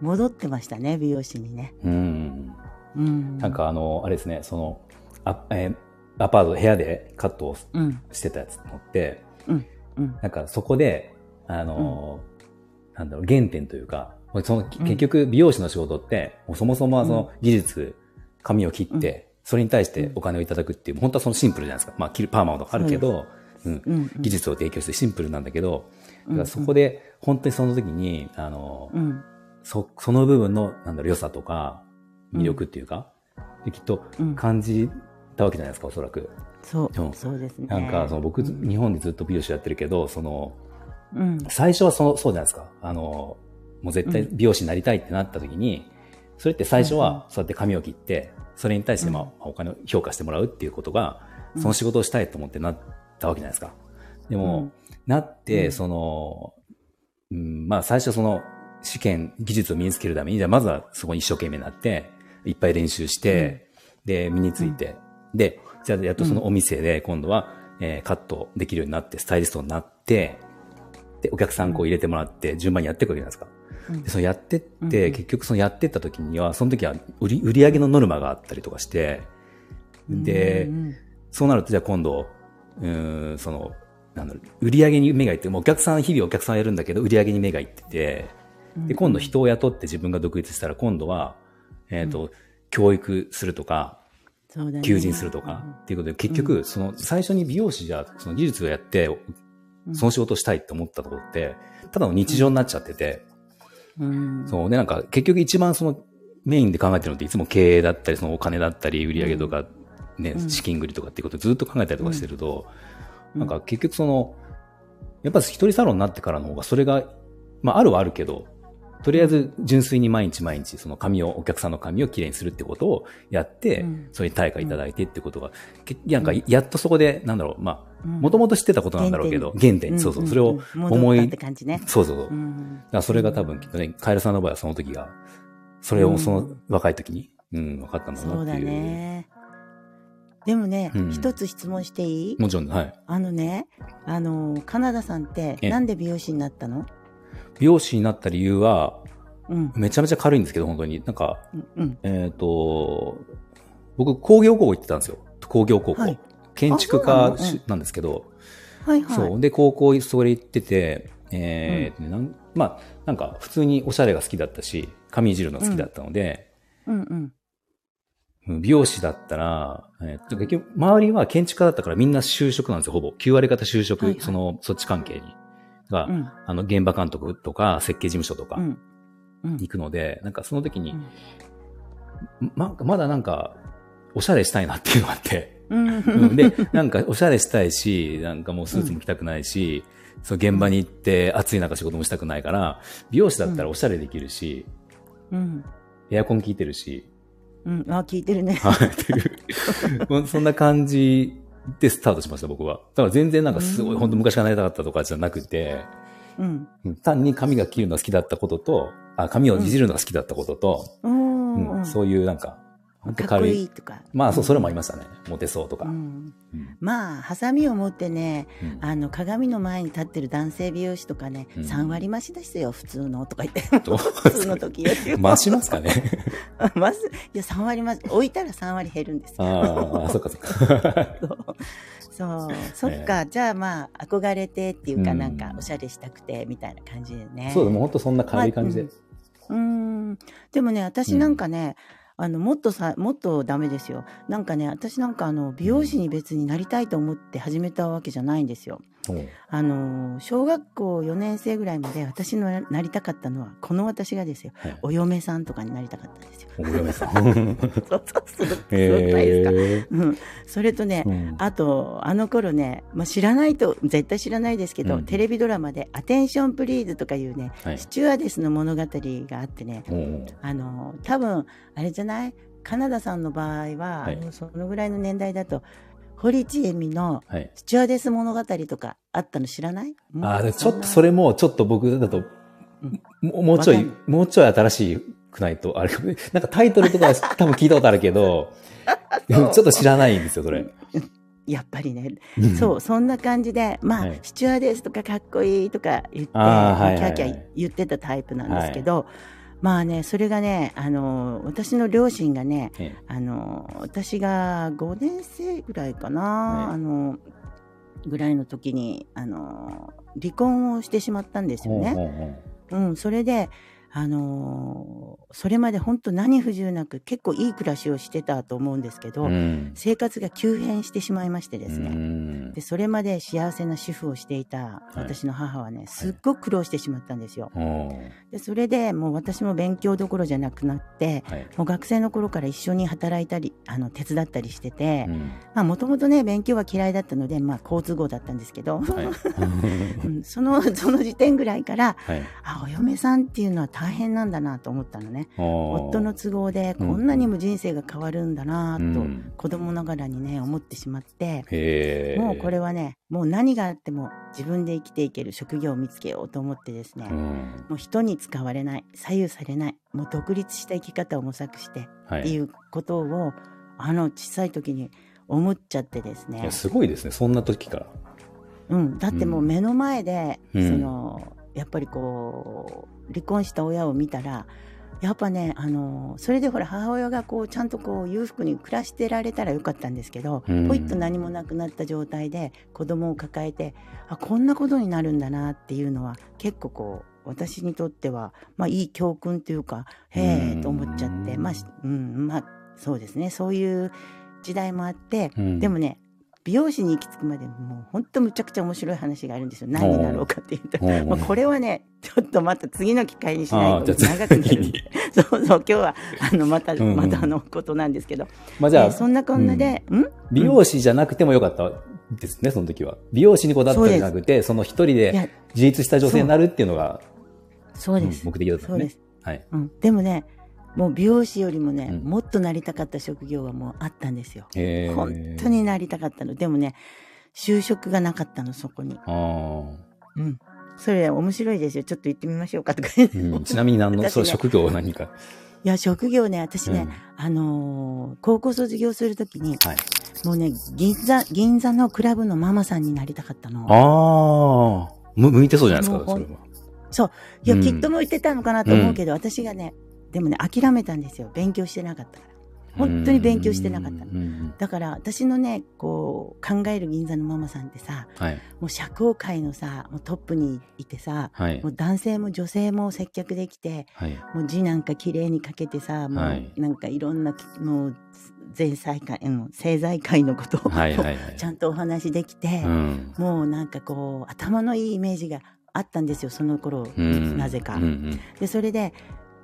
う戻ってましたね、美容師にね。うん。うん。なん、かあの、あれですね、その、あえーアパート、部屋でカットをうん、してたやつのって、うん。なんかそこで、あの、なんだろう、原点というか、その結局美容師の仕事って、そもそもはその技術、髪を切って、それに対してお金をいただくっていう、本当はそのシンプルじゃないですか。まあ、切るパーマとかあるけど、うん。うん、うん。技術を提供してシンプルなんだけど、うんだからそこで本当にその時に、あの、うん、そ、その部分の、なんだろう、良さとか、魅力っていうか、できっとうん。感じたわけじゃないですか、おそらく。そうそうですね。なんか、その僕、うん。日本でずっと美容師やってるけど、その、うん、最初はその、そうじゃないですか。あの、もう絶対美容師になりたいってなった時に、それって最初はそうやって髪を切って、それに対してまあうんお金を評価してもらうっていうことが、うん。その仕事をしたいと思ってなったわけじゃないですか。でも、なって、うん。その、うん、まあ最初その試験、技術を身につけるために、じゃあまずはそこに一生懸命になって、いっぱい練習して、で、身について、で、じゃあやっとそのお店で今度は、えーカットできるようになって、スタイリストになって、で、お客さんこう入れてもらって、順番にやっていくわけじゃないですか。うん。で、そのやってって、うん。結局そのやってった時には、その時は売り、売り上げのノルマがあったりとかして、で、うん。そうなるとじゃあ今度、うーん、その、なんだろう、売り上げに目がいって、もうお客さん、日々お客さんやるんだけど、売り上げに目がいってて、うん。で、今度人を雇って自分が独立したら、今度は、えっ、と、教育するとか、ね。求人するとか、っていうことで、結局、その、最初に美容師じゃ、その技術をやって、その仕事をしたいって思ったところって、ただの日常になっちゃってて、うん、そう。で、なんか、結局一番その、メインで考えてるのっていつも経営だったり、そのお金だったり、売り上げとか、ね、うん。資金繰りとかっていうことをずっと考えたりとかしてると、うん。なんか結局その、やっぱ一人サロンになってからの方が、それが、まああるはあるけど、とりあえず純粋に毎日毎日その髪を、お客さんの髪をきれいにするってことをやって、うん。それに対価いただいてってことが、けなんかやっとそこで、なんだろう、まあ、うん。もともと知ってたことなんだろうけど、原点、そうそう、それを思い戻ったって、感じね。そうそうそう。うん。だそれが多分きっとね、カエルさんの場合はその時が、それうんをその若い時に、うん、分かったんだそうだなっていう。ね。でもねうん、一つ質問していい？もちろん、はい。あのね、あの、カナダさんって、ええなんで美容師になったの？美容師になった理由は、うん。めちゃめちゃ軽いんですけど、本当に。なんか、うん。えっ、と、僕、工業高校行ってたんですよ。工業高校。はい建築あ家なんですけど、はいはい。そう。で、高校それ行ってて、えーなんまあ、なんか、普通におしゃれが好きだったし、髪いじるの好きだったので、うんうん。うん美容師だったら、えー、結局、周りは建築家だったからみんな就職なんですよ、ほぼ。9割方就職、はいはいその、そっち関係に。が、うん。あの、現場監督とか、設計事務所とかうん。うん行くので、なんかその時にうん、ま、まだなんか、おしゃれしたいなっていうのがあって。うんうんで、なんかおしゃれしたいし、なんかもうスーツも着たくないし、そう現場に行って暑い中仕事もしたくないから、美容師だったらおしゃれできるし、うん。エアコン効いてるし、うん。あ、聞いてるね。はい、っていう。そんな感じでスタートしました、僕は。だから全然なんかすごい、うん本当昔からなりたかったとかじゃなくて、うん。うん単に髪が切るのが好きだったことと、あ髪をいじるのが好きだったことと、おうんーそういうなんか、かっこ軽い。いいとか。まあ、そう、それもありましたね。モテそうとか。ううんん。まあ、ハサミを持ってね、うんあの、鏡の前に立ってる男性美容師とかね、うん3割増しですよ、普通のとか言って。普通の時よ。増しますかね まず、いや、3割増し、置いたら3割減るんですよ。ああ、そっかそっか。そう。そっか、じゃあまあ、憧れてっていうか、うんなんか、おしゃれしたくて、みたいな感じでね。そうだ、もう本当そんな軽い感じで。うーん。でもね、私なんかね、あの、もっとさ、もっとダメですよ。なんかね、私なんかあの、美容師に別になりたいと思って始めたわけじゃないんですよ。あの、小学校4年生ぐらいまで私のなりたかったのは、この私がですよ、はい。お嫁さんとかになりたかったんですよ。お嫁さん。そうそう。それとね、ーあと、あの頃ね、まあ、知らないと、絶対知らないですけど、うんテレビドラマで、アテンションプリーズとかいうね、はいスチュワーデスの物語があってね、あの、多分、あれじゃない？カナダさんの場合は、はいそのぐらいの年代だと、堀ちえみのはい。スチュワーデス物語とかあったの知らない？ああ、でちょっとそれ、れも、ちょっと僕だとうん、もうもうちょいもうちょい新しくないと、あれ、なんかタイトルとかは 多分聞いたことあるけど、ちょっと知らないんですよ、それ。やっぱりね、そう、そんな感じで、まあ、はい。スチュワーデスとかかっこいいとか言って、はいはいはい。キャーキャー言ってたタイプなんですけど、まあね、それがね、あの、私の両親がね、えあの、私が5年生ぐらいかな、はい。あの、ぐらいの時に、あの、離婚をしてしまったんですよね。ほうん、それで、あのーそれまで本当何不自由なく結構いい暮らしをしてたと思うんですけど、うん。生活が急変してしまいましてですうね。んで、それまで幸せな主婦をしていた私の母はね、すっごく苦労してしまったんですよ。おーで、それでもう私も勉強どころじゃなくなって、はい。もう学生の頃から一緒に働いたり、あの、手伝ったりしてて、もともとね、勉強は嫌いだったので、まあ好都合だったんですけど、その、その時点ぐらいから、はい。あ、お嫁さんっていうのは大変なんだなと思ったのね。おー。夫の都合でこんなにも人生が変わるんだなと、うん。子供ながらにね、思ってしまって、へー。もうこれはね、もう何があっても自分で生きていける職業を見つけようと思ってですね、うん。もう人に使われない、左右されない、もう独立した生き方を模索してはい。っていうことを、あの小さい時に思っちゃってですね。すごいですね、そんな時から。うん、だってもう目の前で、うん。そのやっぱりこう離婚した親を見たらやっぱねあのそれでほら母親がこうちゃんとこう裕福に暮らしてられたらよかったんですけど、うん。ポイッと何もなくなった状態で子供を抱えてあこんなことになるんだなっていうのは結構こう私にとっては、まあ、いい教訓というかへえと思っちゃって、うん。まあ、しうん、まあそうですね。そういう時代もあって、うん。でもね美容師に行き着くまでもう本当むちゃくちゃ面白い話があるんですよ何になろうかっていうと。うんまあ、これはね、ちょっとまた次の機会にしないと長くなる。そうそう、今日は、あの、また、うんうんまたあのことなんですけど。まあじゃあで、そんなこんなで、ん美容師じゃなくてもよかったですね、その時は。美容師にこだわったんじゃなくて、その一人で、自立した女性になるっていうのが、そうです。うん目的だったんですね。はい。うん。でもね、もう美容師よりもね、うんもっとなりたかった職業がもうあったんですよ。本当になりたかったの。でもね、就職がなかったの、そこに。あーうん。それ面白いですよ。ちょっと行ってみましょうかとか。うんちなみに何の、私 ねそう、職業は何か？いや、職業ね、私ね、うんあのー高校卒業するときに、はい。もうね、銀座、銀座のクラブのママさんになりたかったの。ああ、む、向いてそうじゃないですか、それは。そう。いや、うんきっと向いてたのかなと思うけど、私がね、でもね、諦めたんですよ。勉強してなかったから。本当に勉強してなかったのだから、私のね、こう、考える銀座のママさんってさ、はい。もう社交界のさ、もうトップにいてさ、はいも。う男性も女性も接客できて、はい。もう字なんか綺麗に書けてさ、もはい、うなんかいろんな、もう、前菜会、うん政財界のことを、はいはいはい。ちゃんとお話できて、うん。もうなんかこう、頭のいいイメージがあったんですよ、その頃、うんなぜか。うんうんで、それで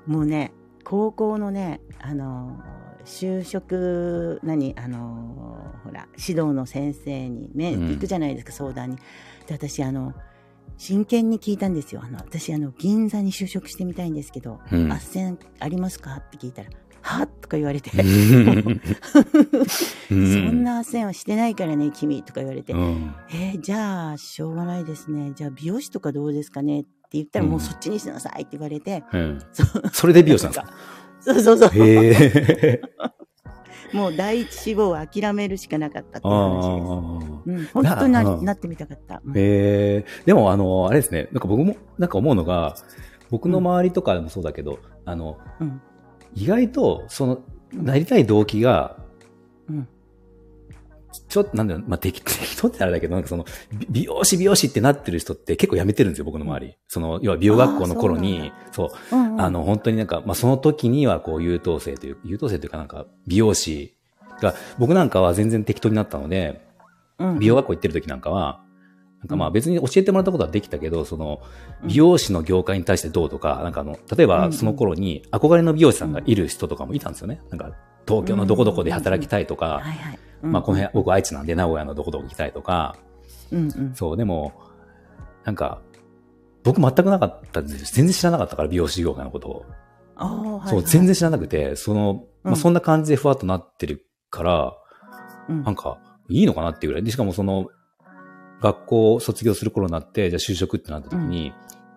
もうね、高校のね、あのー就職、何、あのーほら、指導の先生に、ね、うん。行くじゃないですか、相談に。で、私、あの、真剣に聞いたんですよ。あの、私、あの、銀座に就職してみたいんですけど、うん。斡旋ありますか？って聞いたら、はとか言われて、うん。そんな斡旋はしてないからね、君。とか言われて、うん。えーじゃあ、しょうがないですね。じゃあ、美容師とかどうですかね？って言ったら、うんもうそっちにしなさいって言われて、うんそれで美容師なんですか？そうそうそう。もう第一志望は諦めるしかなかったっていうあ話です。あ。うん、本当にななってみたかった。うんへえ。でも、あの、あれですね。なんか僕も、なんか思うのが、僕の周りとかでもそうだけど、あの、うん意外と、その、なりたい動機が、うんちょっと、なんだろう、まあ、適適当ってあれだけど、なんかその、美美容師美容師ってなってる人って結構やめてるんですよ、僕の周り。その、要は美容学校の頃に、そう、うんうんあの、本当になんか、まあ、その時にはこう優等生という、優等生というかなんか、美容師が、僕なんかは全然適当になったので、うん。美容学校行ってる時なんかは、なんかまあ別に教えてもらったことはできたけど、その、美容師の業界に対してどうとか、なんかあの、例えばその頃に憧れの美容師さんがいる人とかもいたんですよね。なんか、東京のどこどこで働きたいとか。まあこの辺、僕愛知なんで名古屋のどこどこ行きたいとか、うんうん。そう、でも、なんか、僕全くなかったんですよ。全然知らなかったから、美容師業界のことを。ああ、はいはい。そう、全然知らなくて、その、まあ、うんそんな感じでふわっとなってるから、うんなんか、いいのかなっていうぐらい。で、しかもその、学校を卒業する頃になって、じゃあ就職ってなった時に、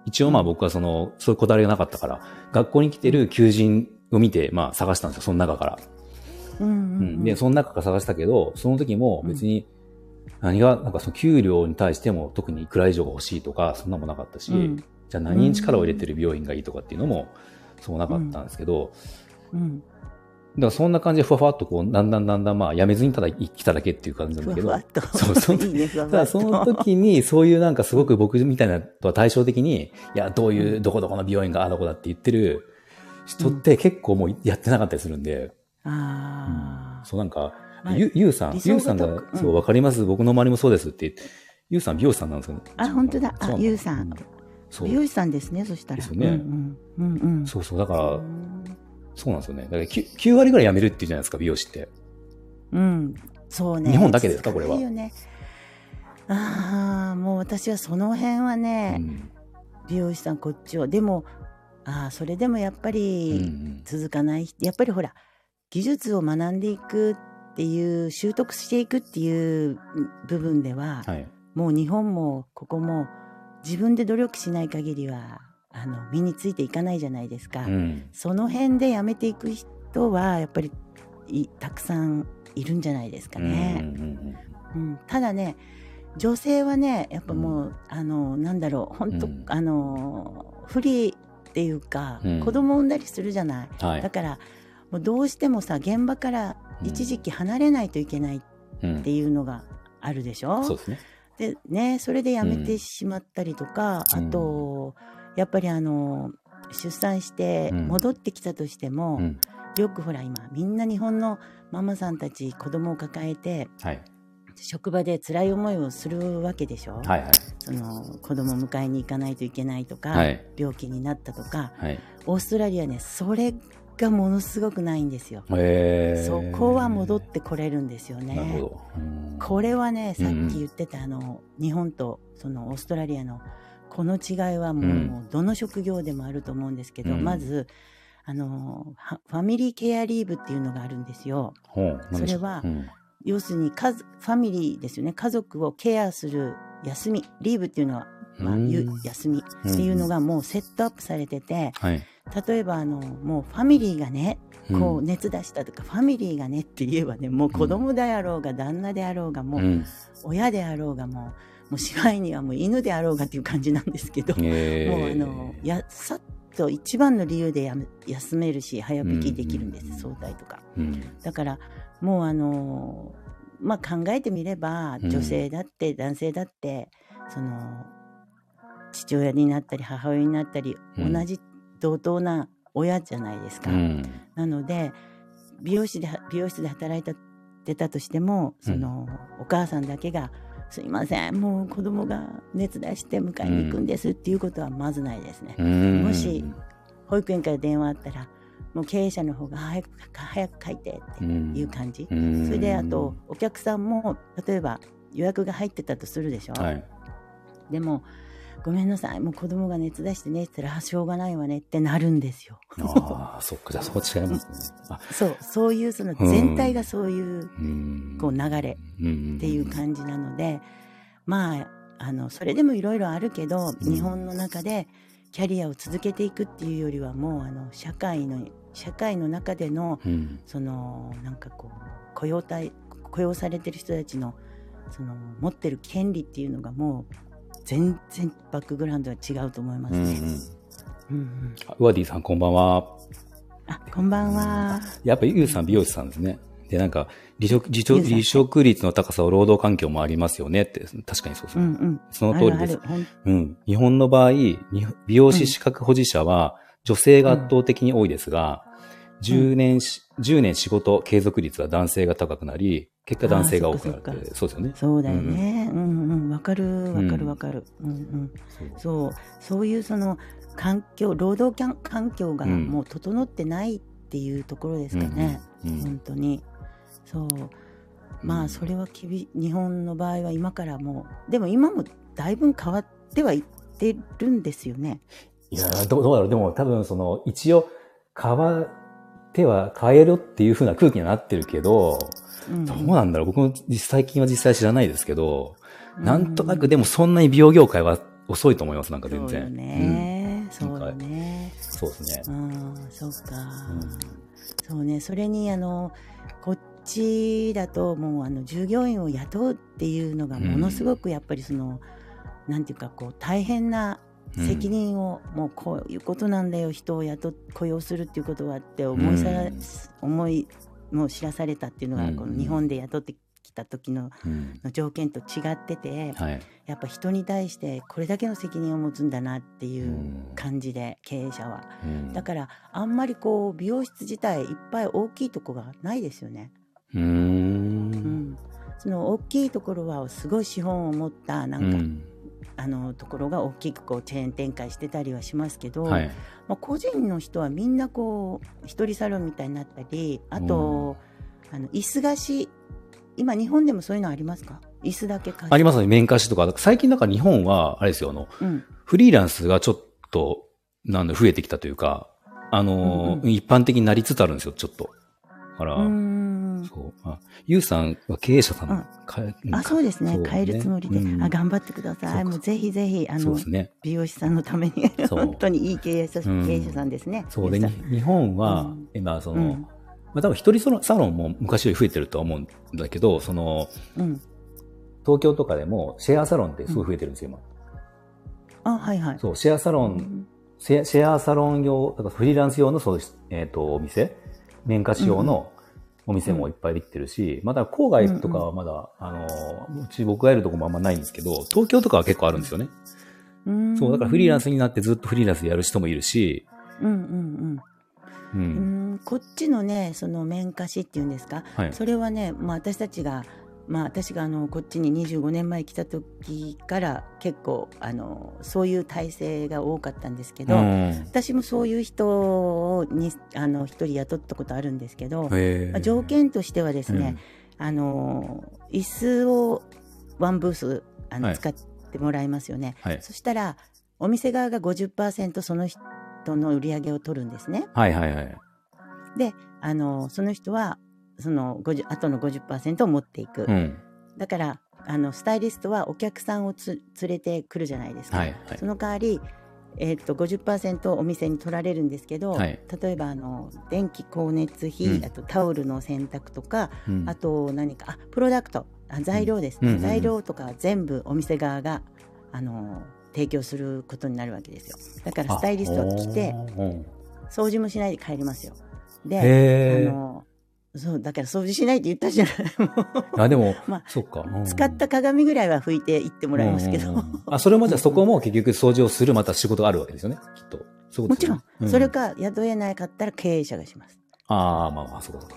一応まあ僕はその、そういうこだわりがなかったから、学校に来てる求人を見て、まあ探したんですよ、その中から。うんうんううんん。で、その中から探したけど、その時も別に、何が、なんかその給料に対しても特にいくら以上が欲しいとか、そんなもなかったし、うんじゃあ何に力を入れてる病院がいいとかっていうのも、そうなかったんですけど、うん。そんな感じでふわふわっとこう、だんだんだんだんまあ、やめずにただ来ただけっていう感じなんだけど、ふわふわっと。そうそう いいね、ふわふただわっと。その時にそういうなんかすごく僕みたいなとは対照的に、いや、どういうどこどこの病院がああどこだって言ってる人って結構もうやってなかったりするんで、ああ。そうなんか、まあゆ、ゆうさん、ゆうさんが、うんそう、わかります僕の周りもそうですって言って、ゆうさん美容師さんなんですよね。あ、本当だ。あ、ゆうさん。そう美。容師さんですね、そしたら。ですよねうんうん。うんうん。そうそう。だから、うんそうなんですよね。だから 9, 9割ぐらい辞めるっていうじゃないですか、美容師って。うん。そうね。日本だけですかこれはね。ああ、もう私はその辺はうね、ん。美容師さんこっちを。でも、ああ、それでもやっぱうんうりん続かない。やっぱりほら、技術を学んでいくっていう、習得していくっていう部分では、はい。もう日本もここも自分で努力しない限りは、あの、身についていかないじゃないですか。うん。その辺で辞めていく人は、やっぱりいたくさんいるんじゃないですかうんうんね。うんただね、女性はね、やっぱもう、あの、なんだろう、本当、うんあの、不利っていうか、うん子供産んだりするじゃない。うんはいだ。から、もうどうしてもさ、現場から一時期離れないといけないっうんていうのがあるでしょ、そうですね。でね、それで辞めてしまったりとか、うんあと、やっぱりあの、出産してうん。戻ってきたとしても、うん。よくほら今みんな日本のママさんたち子供を抱えてはい。職場で辛い思いをするわけでしょ、はいはい。その子供迎えに行かないといけないとか、はい。病気になったとか。はい。オーストラリアねそれがものすごくないんですよ、えー、そこは戻ってこれるんですよね。これはねさっうん。き言ってたあの日本とそのオーストラリアのこの違いはもう,、うん。もうどの職業でもあると思うんですけど、うん。まずあのはファミリーケアリーブっていうのがあるんですよ。それはうん。要するにファミリーですよね。家族をケアする休み。リーブっていうのは、まあ、休みっていうのがもうセットアップされててはい。例えばあのもうファミリーがねこううん熱出したとか、ファミリーがねって言えばねもう子供であろうが旦那であろうがもう、うん。親であろうがもうもうしまいにはもう犬であろうがっていう感じなんですけど、えー。もうあのやさっと一番の理由でやめ休めるし早引きできるんです、うん早退とか。うん。だからもうあのまあ考えてみればうん。女性だって男性だって、その父親になったり母親になったり、うん。同じ同等な親じゃないですか。うん。なので美容師で美容室で働いたてたとしてもその、お母さんだけが「すいませんもう子供が熱出して迎えに行くんです」っていうことはまずないですね。うんもし保育園から電話あったらもう経営者の方が早く早く書いてっていう感じ。うんそれであとお客さんも例えば予約が入ってたとするでしょ、はい。でもごめんなさいもう子供が熱出してねって言ったらあしょうがないわねってなるんですよ。ああ、そっか、じゃあそこ違いますね。あ、そうそういうその全体がそういううん。こう流れうんっていう感じなので、まああのそれでもいろいろあるけど、うん日本の中でキャリアを続けていくっていうよりはもうあの社会の社会の中でのうん。そのなんかこう雇用対雇用されてる人たちのその持ってる権利っていうのがもう全然バックグラウンドは違うと思いますうんうね。ん。うんうんワディさん、こんばんは。あこんばんは。やっぱユウさん美容師さんですね。で、なんか、離職、離職離職率の高さを労働環境もありますよねって、確かにそうですね。うんうん。その通りですある。あるほんうん。日本の場合、に美容師資格保持者は女性が圧倒的に多いですが、10年し、10年仕事継続率は男性が高くなり、結果男性が多くなるって、そうですよね。そうだよね。うんうん。わかる、わかる、わかる。うんうん。そうそう。そういうその環境、労働環環境がうんもう整ってないっていうところですかね。うんうん本当に。そう。まあ、それは厳し日本の場合は今からもう、でも今もだいぶ変わってはいってるんですよね。いやーどうどうだろう。でも多分その、一応、変わっては変えろっていう風な空気にはなってるけど、うんどうなんだろう。僕も実最近は実際知らないですけど、なんとなくでもそんなに美容業界は遅いと思います。なんか全然。そうよね。んそうよね。うんそうですね。うん、そうか。うんそうね、それにあのこっちだともうあの従業員を雇うっていうのがものすごくやっぱりその、なんていうかこう大変な責任を、もうこういうことなんだよ人を雇っ雇用するっていうことはって思いさら、うん思いもう知らされたっていうのが、うんこの日本で雇ってきた時のうん。の条件と違ってて、はい。やっぱ人に対してこれだけの責任を持つんだなっていううん。感じで経営者は。うん。だからあんまりこう美容室自体いっぱい大きいとこがないですよね。うん。ん、その大きいところはすごい資本を持ったなんか、うんあのところが大きくこうチェーン展開してたりはしますけど、はい。まあ、個人の人はみんなこう一人サロンみたいになったりあと、あの椅子貸し今日本でもそういうのありますか？椅子だけ貸しありますね。面貸しとか。最近なんか日本は、あれですよ、あの、うんフリーランスがちょっと、なんだ、増えてきたというか、あの、うんうん一般的になりつつあるんですよ、ちょっと。だから、うーんそう。あ、ゆうさんは経営者さん、うんか。あそうですね。変えるつもりで、うん。あ頑張ってください。もうぜひぜひあのね。美容師さんのために。本当にいい経営者,、うん。経営者さんですね。そう。で、日本はうん、今、その、うん。まあ多分一人サロンサロンも昔より増えてるとは思うんだけど、その、うん。東京とかでもシェアサロンってすごい増えてるんですよ、今。あ、はいはい。そう、シェアサロン、うん。シェアサロン用、だからフリーランス用のそうです、えっ、と、お店、面貸し用のお店もいっぱいできてるし、まだ郊外とかはまだ、あの、うち僕がいるとこもあんまないんですけど、東京とかは結構あるんですよね。うんそう、だからフリーランスになってずっとフリーランスでやる人もいるし、うんうんう。うんん。うんこっちのね、その面貸しっていうんですか？はい。それはね、まあ私たちが、まあ私があのこっちに25年前来た時から結構あのそういう体制が多かったんですけど、うん私もそういう人にあの一人雇ったことあるんですけど、まあ条件としてはですね、あの椅子をワンブースあの、はい使ってもらいますよね。はい。そしたらお店側が50%その人の売り上げを取るんですね。はいはいはい。で、あのその人はその50あとの50%を持っていく。うん。だからあのスタイリストはお客さんをつ連れてくるじゃないですか。はいはい。そ。の代わりえー、と50%お店に取られるんですけど、はい。例えばあの電気光熱費、うん。あとタオルの洗濯とか、うん。あと何かあプロダクトあ材料ですね、材料とかは全部お店側があの提供することになるわけですよ。だからスタイリストは来て掃除もしないで帰りますよ。であのそうだから掃除しないって言ったじゃない。あ、でも、まあそっか。うん。使った鏡ぐらいは拭いていってもらいますけど、うんうんうん。あ、それもじゃあそこも結局掃除をするまた仕事があるわけですよね、きっと。そういうこともちろん、うそれ。か雇えなかったら経営者がします。ああ、まあまあ、そうかそ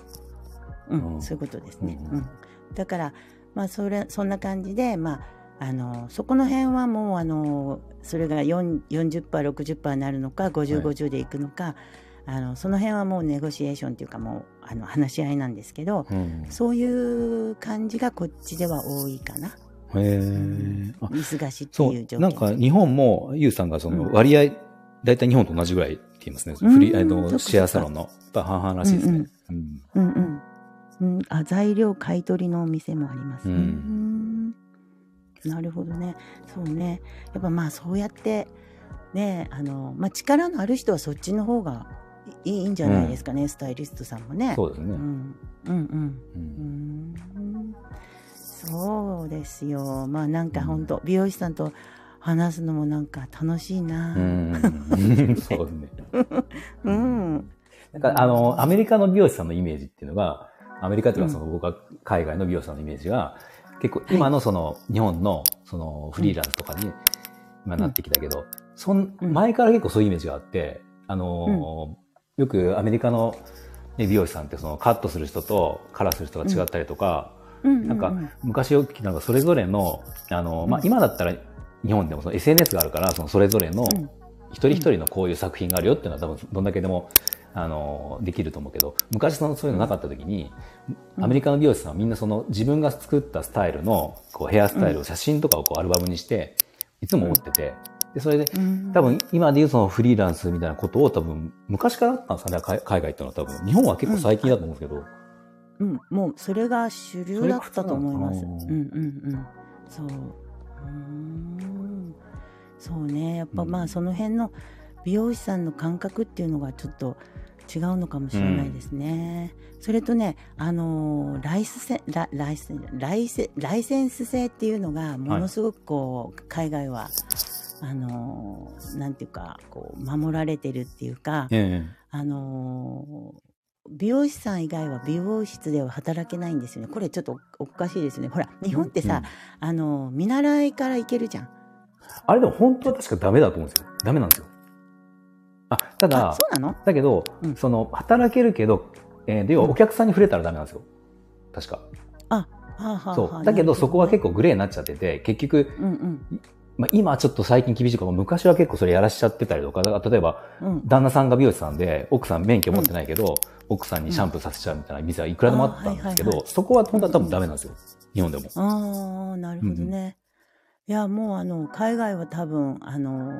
うん。うん。そういうことですね。うんうん。だから、まあ、それそんな感じで、まあ、あのそこの辺はもうあのそれが4 40%、60%になるのか50、はい。50でいくのかあのその辺はもうネゴシエーションというかもうあの話し合いなんですけど、うんそういう感じがこっちでは多いかな。へえ。あ椅子貸しってそいう条件う、なんか日本も、ゆうさんがそのうん割合、大体日本と同じぐらいって言いますね。うんフリー、えっと、そっかそっか？シェアサロンの。やっぱ半々らしいですね。うんうんうんうん、あ材料買い取りのお店もありますね。うんうんなるほどね。そうね。やっぱまあそうやってねあのまあ力のある人はそっちの方がいいんじゃないですかね、スタイリストさんもね。そうですね。うんうんうんううんんそうですよ。まあなんか本当、美容師さんと話すのもなんか楽しいな。うん。そうですね。うん。なんか、あの、アメリカの美容師さんのイメージっていうのが、アメリカというか、その、僕は海外の美容師さんのイメージが、結構、今のその、日本の、その、フリーランスとかに、今なってきたけど、そん、うん前から結構そういうイメージがあって、あの、よくアメリカの、ね、美容師さんって、その、カットする人とカラーする人が違ったりとか、なんか、昔よく聞いたのが、それぞれの、あの、まあ、今だったら、日本でもその SNS があるから、そのそれぞれの、一人一人のこういう作品があるよっていうのは多分、どんだけでも、あの、できると思うけど、昔そのそういうのなかった時に、アメリカの美容師さんはみんなその自分が作ったスタイルの、こう、ヘアスタイルを写真とかをこう、アルバムにして、いつも持ってて、で、それで、多分今でいうそのフリーランスみたいなことを多分昔からあったんですかね、海外っていうのは多分。日本は結構最近だと思うんですけど。うん、もうそれが主流だったと思います。うんうんうん。そう。うんそうね。やっぱまあその辺の美容師さんの感覚っていうのがちょっと違うのかもしれないですね。うん、それとね、あのライスセラライスライセライセンス制っていうのがものすごくこう、はい、海外はあのなんていうかこう守られてるっていうか、ええ、あの美容師さん以外は美容室では働けないんですよね。これちょっとおかしいですね。ほら、日本ってさ、うん、あの、見習いからいけるじゃん。あれでも本当は確かダメだと思うんですよ。ダメなんですよ。あ、ただ、そうなの？だけど、うん、その、働けるけど、えー、ではお客さんに触れたらダメなんですよ。確か。あ、はあ、はあ、そう。だけど、そこは結構グレーになっちゃってて、結局、うんうん、まあ、今ちょっと最近厳しいかも、昔は結構それやらしちゃってたりとか、例えば、旦那さんが美容師さんで、奥さん免許持ってないけど、うん、奥さんにシャンプーさせちゃうみたいな店はいくらでもあったんですけど、そこは本当は多分ダメなんですよ。日本でも。ああ、なるほどね。うん、いや、もうあの、海外は多分、あの、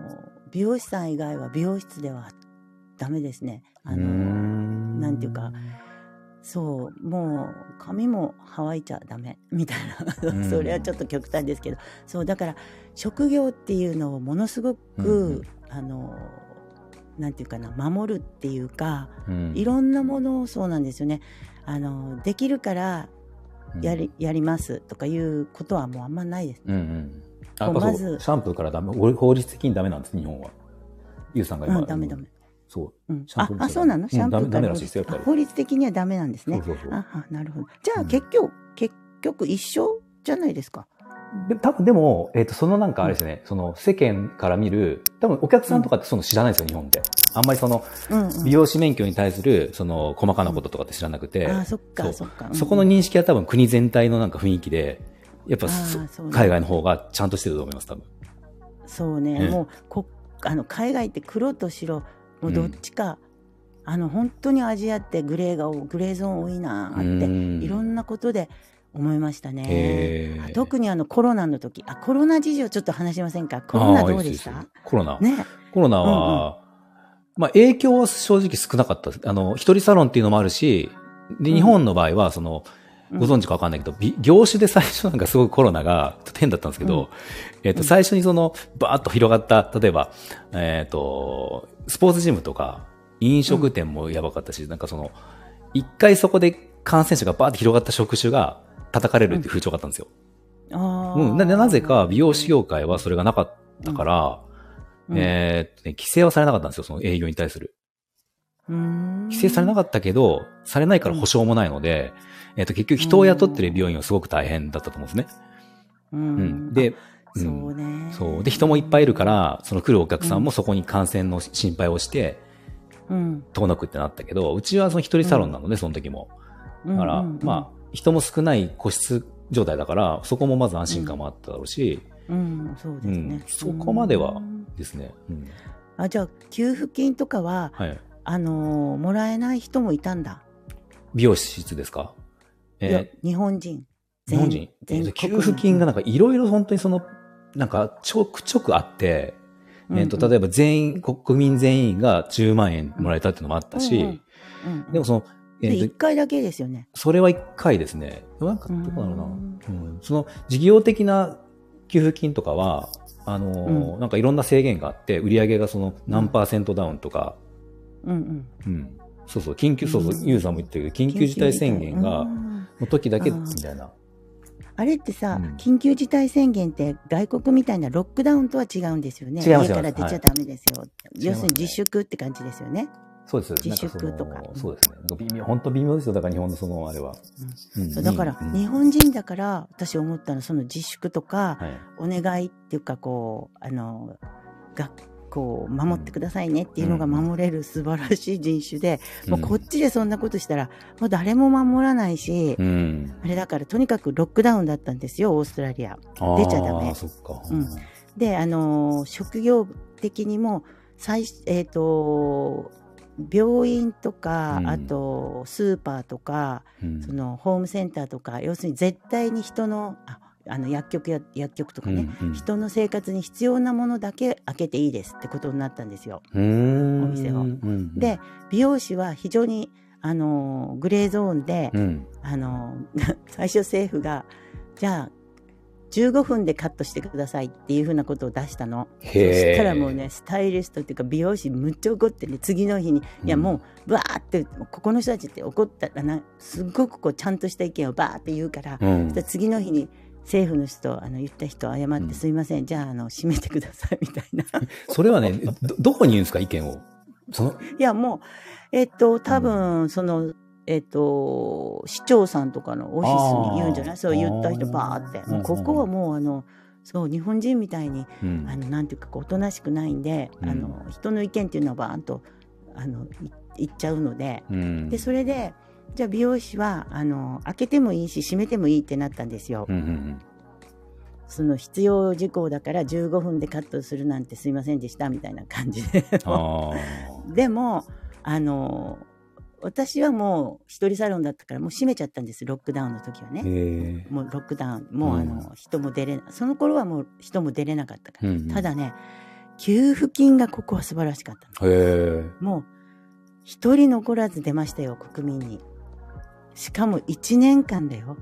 美容師さん以外は美容室ではダメですね。あの、なんていうか、そう、もう髪も乾いちゃダメみたいな。それはちょっと極端ですけど、そうだから職業っていうのをものすごく、うん、あのなんていうかな守るっていうか、うん、いろんなものをそうなんですよね。あのできるからやり,、やりますとかいうことはもうあんまないです、うんうん。まずシャンプーからダメ法律的にダメなんです日本は。ゆうさんが今、うん、ダメダメそう。うん、あ、あ、そうなの？シャンプーから、うん、法律的にはダメなんですね。そうそうあなるほど。じゃあ、結局、結局一緒じゃないですか？で多分でも、えっ、ー、と、そのなんかあれですね、うん、その世間から見る、多分お客さんとかってその知らないですよ、日本で。あんまりその、美容師免許に対する、その、細かなこととかって知らなくて。あ、そっか、そっか。そこの認識は多分国全体のなんか雰囲気で、やっぱ、海外の方がちゃんとしてると思います、多分。そうね、もう、こ、あの、海外って黒と白、もうどっちか、うん、あの本当にアジアってグレーがグレーゾーン多いなっていろんなことで思いましたね。特にあのコロナの時あコロナ事情ちょっと話しませんか？コロナどうでした？コロナ、ね、コロナは、うんうん、まあ、影響は正直少なかった。あの、一人サロンっていうのもあるし、で、日本の場合は、その、ご存知かわかんないけど、業種で最初なんかすごいコロナが変だったんですけど、うん、えっ、と、最初にその、バーッと広がった、例えば、えっ、ー、と、スポーツジムとか、飲食店もやばかったし、うん、なんかその、一回そこで感染者がバーって広がった職種が叩かれるっていう風潮があったんですよ。うん、うん、ななぜか美容師業界はそれがなかったから、うん、えー、ね、規制はされなかったんですよ、その営業に対する。規制されなかったけど、されないから保証もないので、えっ、ー、と、結局人を雇ってる病院はすごく大変だったと思うんですね。うん。で、そうね。そう。で、人もいっぱいいるから、その来るお客さんもそこに感染の心配をして、うん。遠のくってなったけど、うちはその一人サロンなので、その時も。だから、まあ、人も少ない個室状態だから、そこもまず安心感もあっただろうし、うん、そうですね。そこまではですね。うん。あ、じゃあ、給付金とかは、はい。あのもらえない人もいたんだ。美容室ですか？えー、日本人。日本人？給付金がなんかいろいろ本当にそのなんかちょくちょくあって、うんうん、えっ、と、例えば全員、国民全員が10万円もらえたっていうのもあったし、うんうんうんでもその、えー、1回だけですよね。それは1回ですね。なんか、どうだろうな、うん。その事業的な給付金とかは、あのーうん、なんかいろんな制限があって、売り上げがその何パーセントダウンとか、うんうん。うん。そうそう、緊急、そうそう、ユーザーも言ってるけど、緊急事態宣言が、の時だけみたいな。あれってさ、うん、緊急事態宣言って外国みたいなロックダウンとは違うんですよね。家から出ちゃダメですよ。はい、要するに自粛って感じですよね。そうです自粛とか。そうですね。微妙、本当微妙ですよ。だから日本のそのあれは。うん、だから、日本人だから私思ったのその自粛とか、お願いっていうかこう、あの、学こう守ってくださいねっていうのが守れる素晴らしい人種で、もうこっちでそんなことしたらもう誰も守らないし、うん。あれだからとにかくロックダウンだったんですよオーストラリア。出ちゃダメ。うんであのー職業的にも最えっ、と病院とか、うんあとスーパーとかうんそのホームセンターとか要するに絶対に人のああの薬局や薬局とかね、うんうん。人の生活に必要なものだけ開けていいですってことになったんですよ。お店を。うんで美容師は非常にあのグレーゾーンで、うん。あの 最初政府がじゃあ15分でカットしてくださいっていうふうなことを出したの。そしたらもうねスタイリストっていうか美容師むっちゃ怒ってね次の日に、いやうんもうバーってここの人たちって怒ったらなすっごくこうちゃんとした意見をバーって言うから、うん。そしたら次の日に政府の人あの言った人謝って、うん。すいませんじゃああの閉めてくださいみたいな。それはね、ど、どこに言うんですか、意見を？その、いやもうえっと多分そのえっと市長さんとかのオフィスに言うんじゃない？そう言った人バーって。うんもうここはもうあのそう日本人みたいにうん。あのなんていうかおとなしくないんで、うん。あの人の意見っていうのはバーンとあのい言っちゃうので。うん。でそれでじゃあ美容師はあの開けてもいいし閉めてもいいってなったんですよ。うんうんその必要事項だから15分でカットするなんてすいませんでしたみたいな感じで。でもあの私はもう一人サロンだったからもう閉めちゃったんですロックダウンの時はね。もうロックダウンもうあの、うん人も出れなその頃はもう人も出れなかったから、うんうんただね給付金がここは素晴らしかった。もう一人残らず出ましたよ国民にしかも1年間だよ。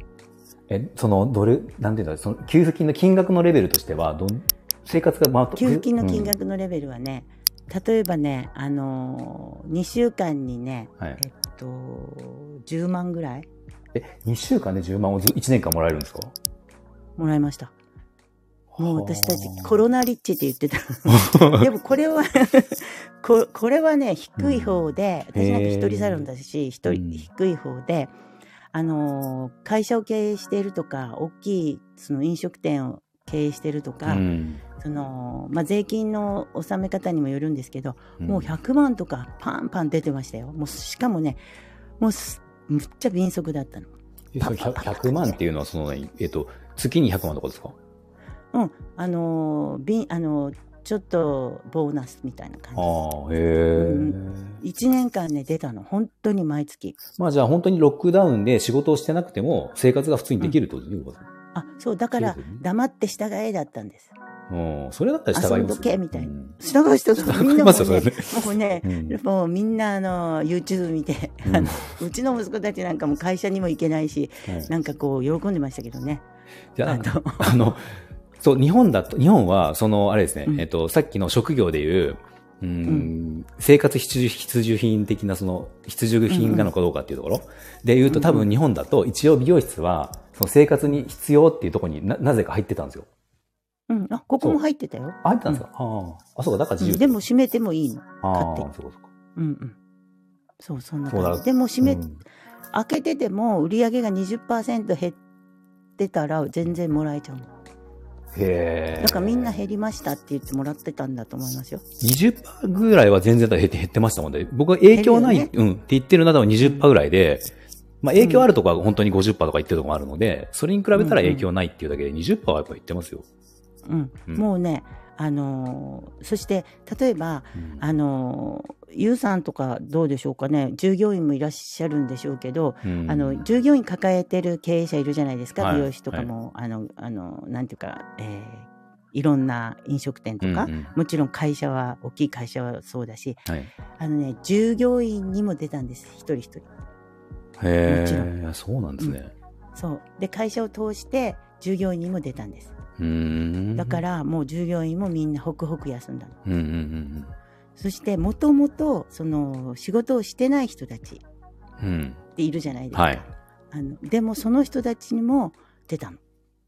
え、その、どれ、なんていうんだその、給付金の金額のレベルとしては、どん、生活がまあ、給付金の金額のレベルはね、例えばねあのー、2週間にねうんはい。えっと10万ぐらい。え、2週間で10万をず1年間もらえるんですか？もらいましたもう私たちコロロナリッチって言ってた。でもこれは ここれはね低い方で、うん。私なんか一人サロンだし一人、うん。低い方であのー会社を経営しているとか大きいその飲食店を経営しているとか、うん。そのまあ、税金の納め方にもよるんですけど、うん。もう100万とかパンパン出てましたよ。もうしかもねもうすむっちゃ敏速だったの。えその 100, 100万っていうのは、その、何えっと、月に100万とかですか？うん。あのーびあのーちょっとボーナスみたいな感じ。ああ、へえ。1年間ね出たの。本当に毎月。まあじゃあ本当にロックダウンで仕事をしてなくても生活が普通にできるってことですね。あそうだから黙って従えだったんです。うん。それだったら従いますよ。遊んどけみたいな。うん。従う人と みんなもね。もうね、うん。もうみんなあの YouTube 見て、うん。あ のうちの息子たちなんかも会社にも行けないしはい。なんかこう喜んでましたけどね。じゃあ、あの、そう、日本だと、日本は、その、あれですね、うん。えっと、さっきの職業でいう、うん、ん。生活必需必需品的な、その、必需品なのかどうかっていうところ、で言うと、多分日本だと、一応美容室は、その生活に必要っていうところにな、なぜか入ってたんですよ。うん、あここも入ってたよ。あ、入ってたんですか、ああ。あ、そうか、だから自由うん。でも閉めてもいいの。ああ、そうかそうか。うんうん。そうそんな感じ。でも閉め、うん。開けてても売り上げが20%減ってたら全然もらえちゃうのへえ。だからみんな減りましたって言ってもらってたんだと思いますよ。20%ぐらいは全然減って減ってましたもんね。僕は影響ない、減うんって言ってるのは多分20%ぐらいで、まあ影響あるとこは本当に50%とか言ってるとこもあるので、それに比べたら影響ないっていうだけで20%はやっぱ言ってますよ。うん、うんもうね、あのーそして例えば、うん。あのーゆうさんとかどうでしょうかね。従業員もいらっしゃるんでしょうけど、うん。あの従業員抱えてる経営者いるじゃないですか、はい。美容師とかも、あのあのなんていうか、えーいろんな飲食店とか、うんうん。もちろん会社は大きい会社はそうだしはい。あのね従業員にも出たんです。一人一人。へえ、そうなんですね。そう。で会社を通して従業員にも出たんです。だか、らもう従業員もみんなホクホク休んだの。うんうんうんそしてもともとその仕事をしてない人たちっうん。うん。ているじゃないですか。はいあのでもその人たちにも出たの。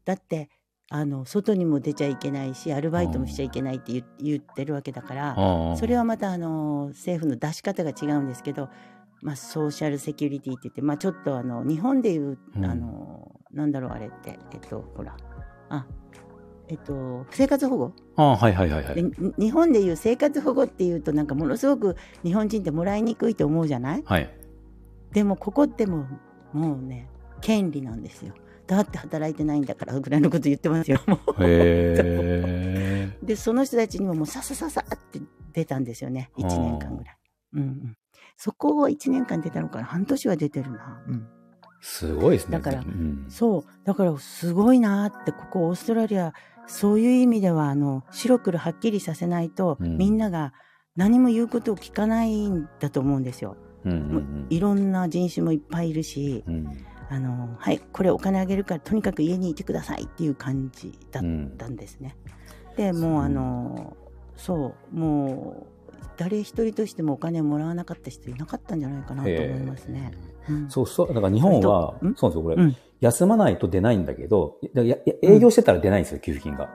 だってあの外にも出ちゃいけないしアルバイトもしちゃいけないって言言ってるわけだからそれはまたあの政府の出し方が違うんですけど、まあ、ソーシャルセキュリティって言って、まあ、ちょっとあの日本でいう、うんあのなんだろうあれってえっとほらあえっと、生活保護。ああ、はいはいはいはい。日本でいう生活保護っていうとなんかものすごく日本人ってもらいにくいと思うじゃない？はい。でもここってもうもうね権利なんですよ。だって働いてないんだからぐらいのこと言ってますよもへえ。う でその人たちにももうささささって出たんですよね1年間ぐらい、うんうん、そこを1年間出たのかな。半年は出てるな、うん、すごいですね。だからうん、そう。だからすごいなってここオーストラリアそういう意味ではあの白黒はっきりさせないと、うんみんなが何も言うことを聞かないんだと思うんですよ。うんうんもういろんな人種もいっぱいいるし、うんうんあのはいこれお金あげるからとにかく家にいてくださいっていう感じだっうんたんですね。でもうあのそうもう誰一人としてもお金もらわなかった人いなかったんじゃないかなと思いますね。うんそうそう。だから日本は、うん？そうなんですよ、これ、うん休まないと出ないんだけど、や営業してたら出ないんですよ、給付金が。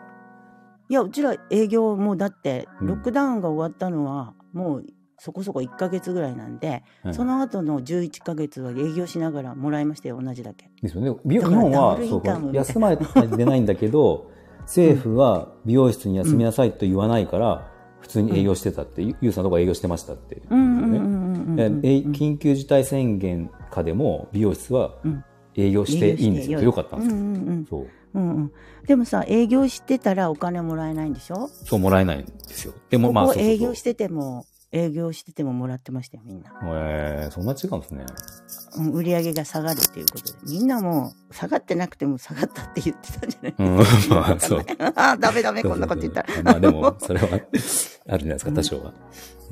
いやうちら営業もうだってうんロックダウンが終わったのはもうそこそこ1ヶ月ぐらいなんで、うんその後の11ヶ月は営業しながらもらいましたよ同じだけ。ですよね。日本はそう休まないと出ないんだけど、政府は美容室に休みなさいと言わないから、普通に営業してたって、ゆゆうさんのとこ営業してましたって。緊急事態宣言下でも美容室はうん営業していいんですよ。よかったんですよ。うんうんうんそう。うんうん、でもさ営業してたらお金もらえないんでしょ？そうもらえないんですよ。でもまあ、ここ営業してても営業しててももらってましたよみんな、えー、そんな違うんですね。うん、売り上げが下がるっていうことでみんなもう下がってなくても下がったって言ってたんじゃない？うん、まあ、そう。あダメダメこんなこと言ったらまあでも、それは あるんじゃないですか、多少は。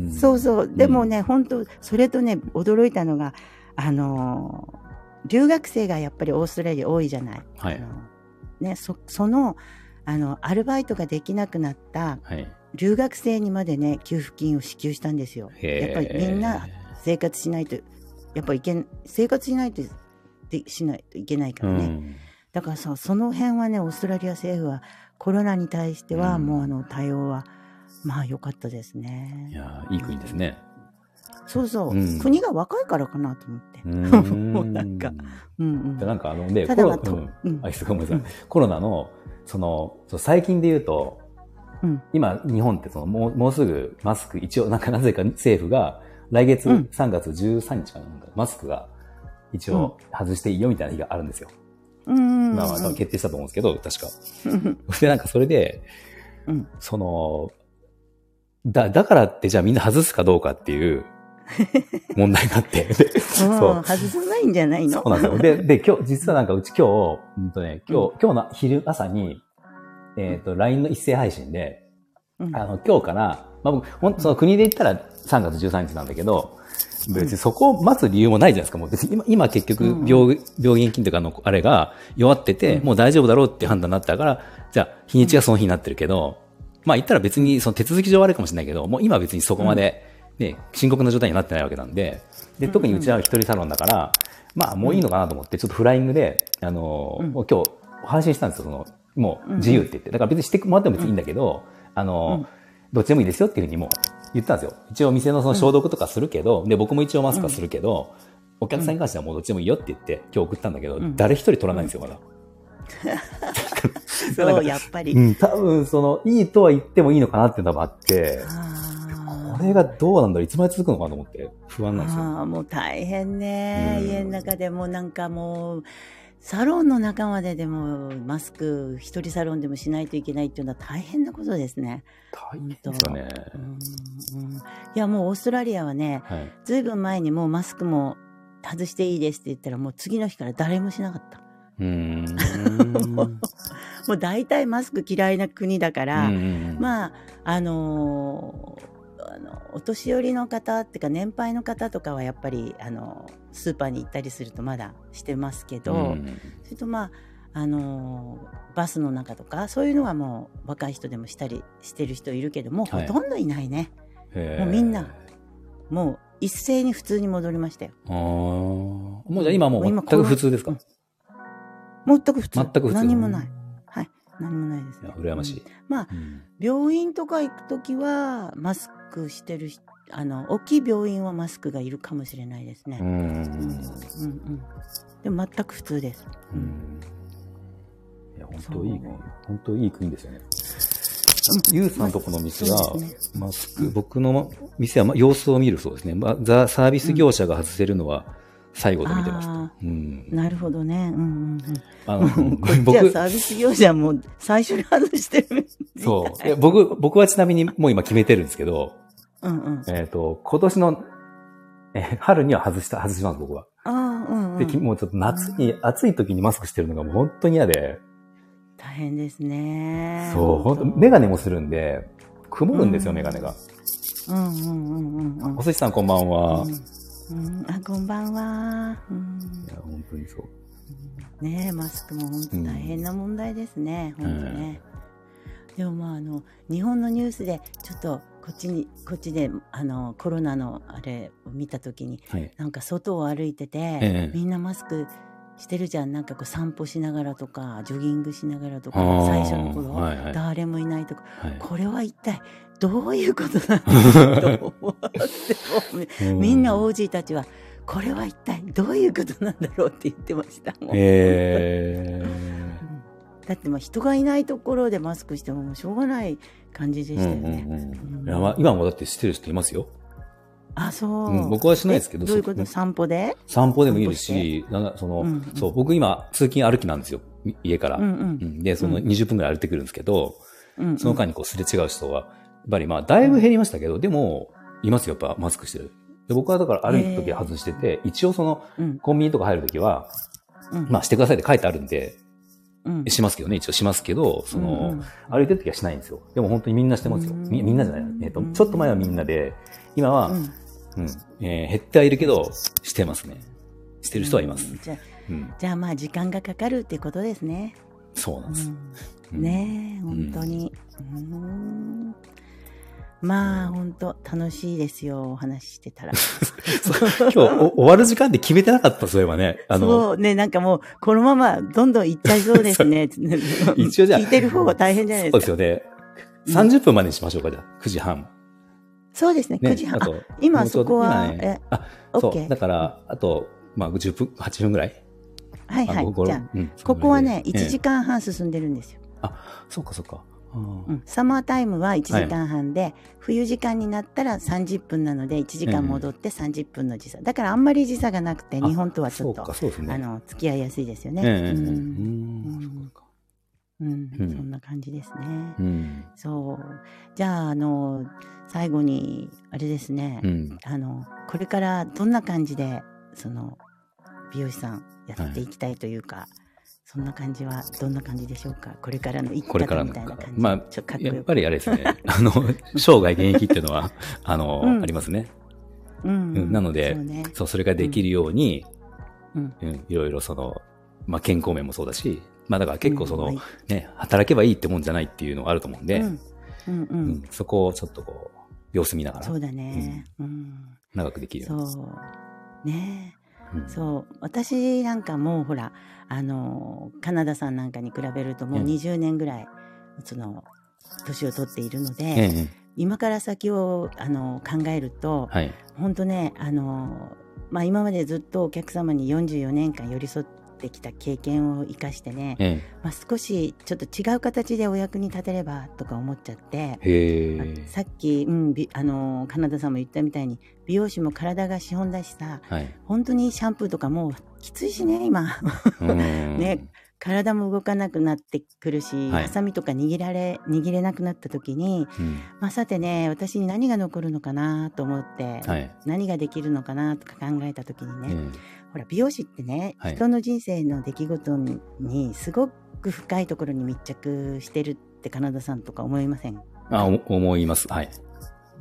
んそうそう。でもね、本当それとね、驚いたのが、あのー留学生がやっぱりオーストラリア多いじゃない。はいあのね、そその、あの、アルバイトができなくなったはい。留学生にまでね、給付金を支給したんですよ。やっぱりみんな生活しないと、やっぱいけん、生活しないと、でしないといけないからね。うん。だからさ、その辺はね、オーストラリア政府はコロナに対しては、うんもうあの対応は、まあ良かったですいね。やーいい国ですね。そうそう、うん。国が若いからかなと思って。もうなんか、うんうん。でなんかあの、で、たコロうん。うん。あ、ごめんなさい。うん。コロナの、その、そう最近で言うと、うん。今、日本ってその、もう、もうすぐマスク、一応、なんかなぜか政府が、来月うん。3月13日かな、なんかマスクが、一応、外していいよみたいな日があるんですよ。うん。まあまあ、決定したと思うんですけど、確か。うん。で、なんかそれで、うん。その、だ、だからってじゃあみんな外すかどうかっていう問題があって。で そう。外さないんじゃないの？そうなんですよ。で、で、今日、実はなんかうち今日、うんとね、今日、今日の昼朝に、えっ、と、LINE の一斉配信で、うん。あの、今日から、まあ僕、ほんとその国で言ったら3月13日なんだけど、別にそこを待つ理由もないじゃないですか。もう別に今、今結局うん病、病原菌というかあの、あれが弱ってて、うん。もう大丈夫だろうって判断になったから、じゃあ、日にちがその日になってるけど、まあ言ったら別にその手続き上悪いかもしれないけど、もう今は別にそこまで、ね、深刻な状態になってないわけなんで、で、特にうちは一人サロンだから、まあもういいのかなと思って、ちょっとフライングで、あの、うん。今日、配信したんですよ、その、もう自由って言って。だから別にしてもらっても別にいいんだけど、あの、どっちでもいいですよっていうふうにもう言ったんですよ。一応店のその消毒とかするけど、で、僕も一応マスクはするけど、お客さんに関してはもうどっちでもいいよって言って、今日送ったんだけど、ん。誰一人取らないんですよ、まだ。そう、やっぱり。うん、多分その、いいとは言ってもいいのかなっていうのがあって、あこれがどうなんだろう？いつまで続くのかなと思って不安なんですよ。あーもう大変ね、うん家の中でもなんかもうサロンの中まででもマスク一人サロンでもしないといけないっていうのは大変なことですね。大変ですよね。いやもうオーストラリアはねはい。ずいぶん前にもうマスクも外していいですって言ったらもう次の日から誰もしなかった。うーん。もう大体マスク嫌いな国だから、あ、まああのーあのお年寄りの方っていうか年配の方とかはやっぱりあのスーパーに行ったりするとまだしてますけど、うん。それとまああのーバスの中とかそういうのはもう若い人でもしたりしてる人いるけども、はい。ほとんどいないね。もうみんな。もう一斉に普通に戻りましたよ。あー。もうじゃあ今もう全く普通ですか、うん全く普通。全く普通。何もない。はい。何もないです。いや羨ましい。まあうん。病院とか行くときはマスクしてる人あの大きい病院はマスクがいるかもしれないですね。うんうんうんうんでも全く普通です。うんいや、本当いいそう、本当いい国ですよね。ゆうさんとこの店はそうですね、マスク、僕の店はま様子を見るそうですね。まザ・サービス業者が外せるのは最後で見てました。あうん。なるほどね。うんうんあのうん。こっち僕は、サービス業者も最初に外してる。そう。僕、僕はちなみにもう今決めてるんですけど、うんうん。えっ、と、今年の、えー春には外した、外します、僕は。ああ、うんうで、ん。きもうちょっと夏に、暑い時にマスクしてるのがもう本当に嫌で、大変ですね。そう、本当当メガネもするんで、曇るんですよ、メガネが。うんうんうんうんうん。お寿司さんこんばんは。うんうん、あ、こんばんは。うんいや、本当にそう。ねえ、マスクも本当大変な問題ですね。うん本当ね。でもまあ、あの、日本のニュースで、ちょっと、こっちに、こっちで、あの、コロナのあれを見たときに、はい。なんか外を歩いてて、ええみんなマスクしてるじゃん。なんかこう散歩しながらとか、ジョギングしながらとか最初の頃、はいはい誰もいないとか、はいこれは一体どういうことなんだろうと思って、みんなお OG たちは、これは一体どういうことなんだろうって言ってましたもん。えうんだってまあ人がいないところでマスクしてももうしょうがない感じでー。したようんうんね。うんいやまあ今もだって知ってる人いますよ。あ、そう、うん僕はしないですけどえどういうこと？そ散歩で？散歩でもいいですし、なんかその、うんうんそう、僕今通勤歩きなんですよ。い家から。うんうんうんで、そのうん20分くらい歩いてくるんですけど、うんうん。その間にこうすれ違う人は、やっぱりまあだいぶ減りましたけど、でも、いますよ、やっぱマスクしてる。で僕はだから歩いた時は外してて、一応そのうんコンビニとか入る時は、うんまあしてくださいって書いてあるんで、うんしますけどね、一応しますけど、その、うんうん歩いてる時はしないんですよ。でも本当にみんなしてますよ。みみんなじゃない。えっ、と、ちょっと前はみんなで、今は、ううんん、えー減ってはいるけど、してますね。してる人はいます。うんじゃあうん。じゃあまあ時間がかかるってことですね。そうなんです。うん、ねえ、本当に。うんまあ本当楽しいですよ、お話ししてたら。今日お終わる時間で決めてなかった、そういえばね。あの、そうね、なんかもう、このままどんどん行っちゃいそうですね。一応じゃあ聞いてる方が大変じゃないそうでか。ですすよね。30分までにしましょうか、じゃあ。9時半。そうですね、ね。9時半。ああと、今そうこは、今ねえ、あ、そ OK う。だから、あと、まあ、10分、8分ぐらい。はいはい。じゃあ、うんここはね、そのぐらいで1時間半進んでるんですよ。そうか、そうか。あーうん、サマータイムは1時間半で、冬時間になったら30分なので1時間戻って30分の時差、だからあんまり時差がなくてあ日本とはちょっとそうか、そうですね。あの付き合いやすいですよね。ええええええうんうんうんうん。そんな感じですね。うん。そう。じゃああの最後にあれですね、うん。あのこれからどんな感じでその美容師さんやっていきたいというか、そんな感じはどんな感じでしょうか？これからの一これからみのたいな感じ。まあちょっとかっこやっぱりあれですね。あの、生涯現役っていうのは、あの、うん。ありますね。うん。うん。なのでそうね。そう、それができるように、うん。うん、いろいろその、まあ、健康面もそうだし、まあ、だから結構その、ね、働けばいいってもんじゃないっていうのがあると思うんで、うんうんううんんそこをちょっとこう、様子見ながら、そうだね。うん。長くできるように。そう。ねうんそう。私なんかもうほら、あの、カナダさんなんかに比べるともううん20年ぐらい、その、年を取っているので、ええ今から先をあの考えると、はい。本当ね、あの、まあ今までずっとお客様に44年間寄り添ってきた経験を生かしてね、えまあ、少しちょっと違う形でお役に立てればとか思っちゃって。さっき、うん、びあのカナダさんも言ったみたいに美容師も体が資本だしさはい。本当にシャンプーとかもうきついしね今うん ね。体も動かなくなってくるし、はいハサミとか握られ握れなくなった時に、うんまあ、さてね私に何が残るのかなと思って、はい。何ができるのかなとか考えた時にね、えほら美容師ってね、はい人の人生の出来事にすごく深いところに密着してるってカナダさんとか思いません？えあ、お思います。はい。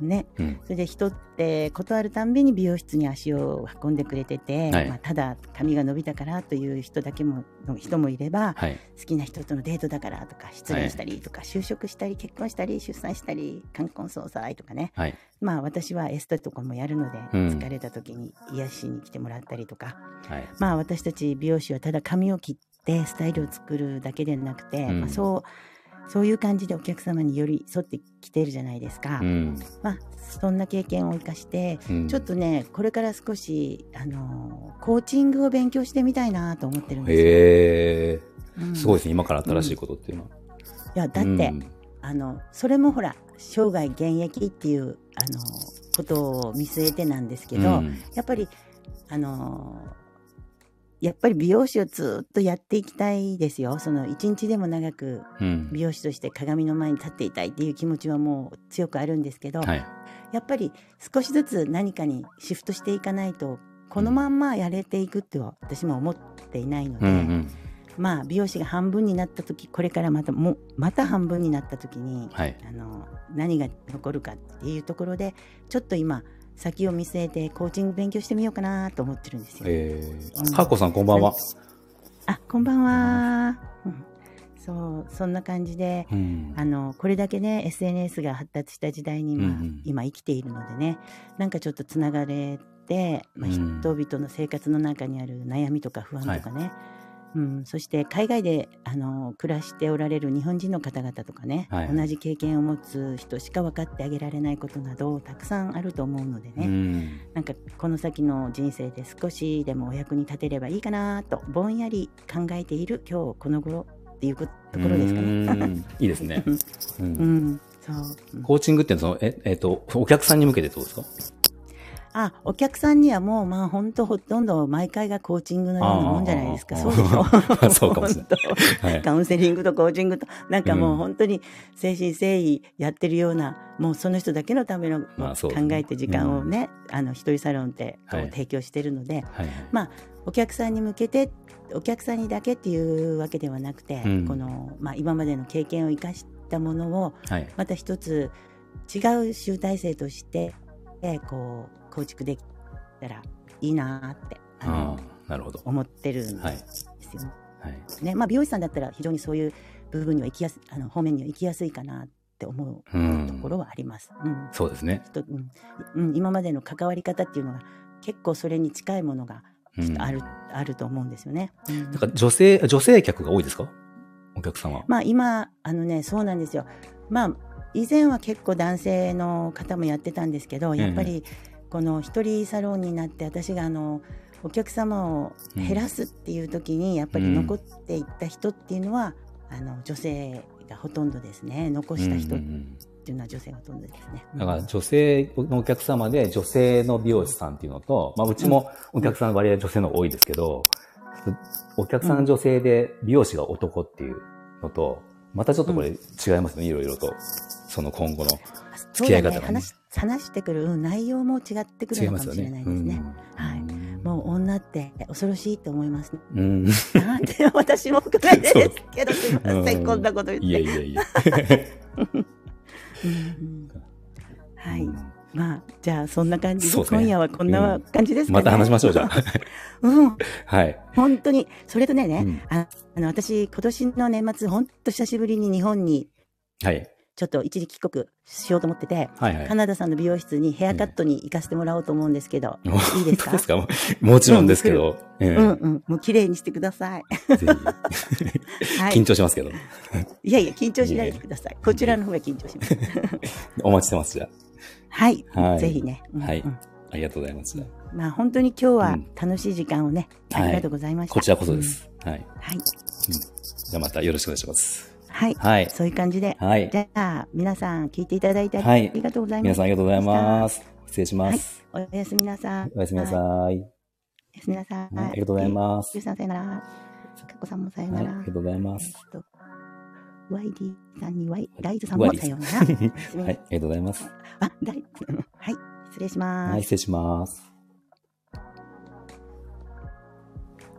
ねうん。それで人って断るたんびに美容室に足を運んでくれてて、はいまあ、ただ髪が伸びたからという人だけもの人もいれば、はい。好きな人とのデートだからとか失恋したりとか、就職したり結婚したり出産したり冠婚葬祭とかねはい。まあ私はエステとかもやるので、うん疲れた時に癒しに来てもらったりとかはい。まあ私たち美容師はただ髪を切ってスタイルを作るだけでなくて、うんまあ、そうそういう感じでお客様に寄り添ってきてるじゃないですか。うん。まあそんな経験を生かしてうんちょっとねこれから少しあのコーチングを勉強してみたいなと思ってるんですよ。へえ。うんすごいですね。今から新しいことっていうのは。いやだって、うんあのそれもほら生涯現役っていうあのことを見据えてなんですけど、うんやっぱりあのやっぱり美容師をずっとやっていきたいですよ。その一日でも長くうん美容師として鏡の前に立っていたいっていう気持ちはもう強くあるんですけど、はい。やっぱり少しずつ何かにシフトしていかないとこのまんまやれていくっては私も思っていないので、うんうん。まあ美容師が半分になった時これからまたもうまた半分になった時に、はい。あの何が残るかっていうところでちょっと今先を見据えてコーチング勉強してみようかなと思ってるんですよ。えうんー、かっこさんこんばんは。あこんばんは。うんそうそんな感じでうんあのこれだけね SNS が発達した時代に、まあうんうん今生きているのでねなんかちょっとつながれて、まあ、うん人々の生活の中にある悩みとか不安とかね、うん、そして海外であの暮らしておられる日本人の方々とかね、はい同じ経験を持つ人しか分かってあげられないことなどたくさんあると思うのでうね、ん。なんかこの先の人生で少しでもお役に立てればいいかなとぼんやり考えている今日この頃っていうこところですかうね。ん いいですね。ううんん、そう。うんコーチングっていうのはその、え、えっと、お客さんに向けてってことですか？あ、お客さんにはもう、まあ、本当ほとんど毎回がコーチングのようなもんじゃないですか。そうでしょ？そうかもしれな い。カウンセリングとコーチングと、なんかもううん。本当に誠心誠意やってるような、もうその人だけのためのまあ考えて時間をね、あの、一人サロンってこうはい。提供してるので、はい。まあ、お客さんに向けて、お客さんにだけっていうわけではなくて、うん。この、まあ、今までの経験を生かしたものを、はい。また一つ違う集大成として、えーこう構築できたらいいなーってあのなるほど。思ってるんではい。すよはい。ね。まあ美容師さんだったら非常にそういう部分には行きやすあの方面には行きやすいかなって思ううとんこ。ろはあります。うんそうですね。人うんうん、今までの関わり方っていうのが結構それに近いものがうんある,、あると思うんですよね。うんなんか女性、女性客が多いですか？お客さんは。まあ今あのねそうなんですよ。まあ以前は結構男性の方もやってたんですけどやっぱりこの一人サロンになって私があのお客様を減らすっていう時にやっぱり残っていった人っていうのは、あの女性がほとんどですね。残した人っうんうんうんていうのは女性がほとんどですね。だから女性のお客様で女性の美容師さんっていうのと、まあうちもお客さんの割合女性の多いですけど、お客さん女性で美容師が男っていうのと、またちょっとこれ違いますね、いろいろと。その今後の付き合い方がねね話話してくるうん内容も違ってくるのかもしれなね。いですね。はいもう女って恐ろしいと思います、ね。うん。うん。なんで私も含めてですけど、すいませうんん、こんなこと言って。いやいやいや。うんうんはい。うんまあ、じゃあ、そんな感じで、ね今夜はこんな感じですかね。また話しましょう、じゃあ。うん。はい。本当に。それとね、ねうんああの、私、今年の年末、本当久しぶりに日本に、はい。ちょっと一時帰国しようと思ってて、はいはいカ。ナダさんの美容室にヘアカットに行かせてもらおうと思うんですけど、いいですか？ですか？ももちろんですけど。ええうんうん。もう綺麗にしてください。緊張しますけど。いやいや、緊張しないでください。こちらの方が緊張します。お待ちしてます、じゃはい。はいぜひね。うんはいうんあ。ありがとうございます。まあ本当に今日はうん楽しい時間をね、はいありがとうございました。こちらこそです。はい。うん。はい。じゃあまたよろしくお願いします。はい。はい。そういう感じで。はい。じゃあ、皆さん聞いていただいてあはいりがとうございます。皆さんありがとうございます。失礼します。おやすみなさい。おやすみなさい。はい。おやすみなさい。はいありがとうございますゆうさんさよなら。かっこさんもさよは、ないら。ありがとうございます。えっと YD さんにワイライズさんもさようなら。はい、ありがとうございます。あ、だい、はい。失礼します。はい、失礼します。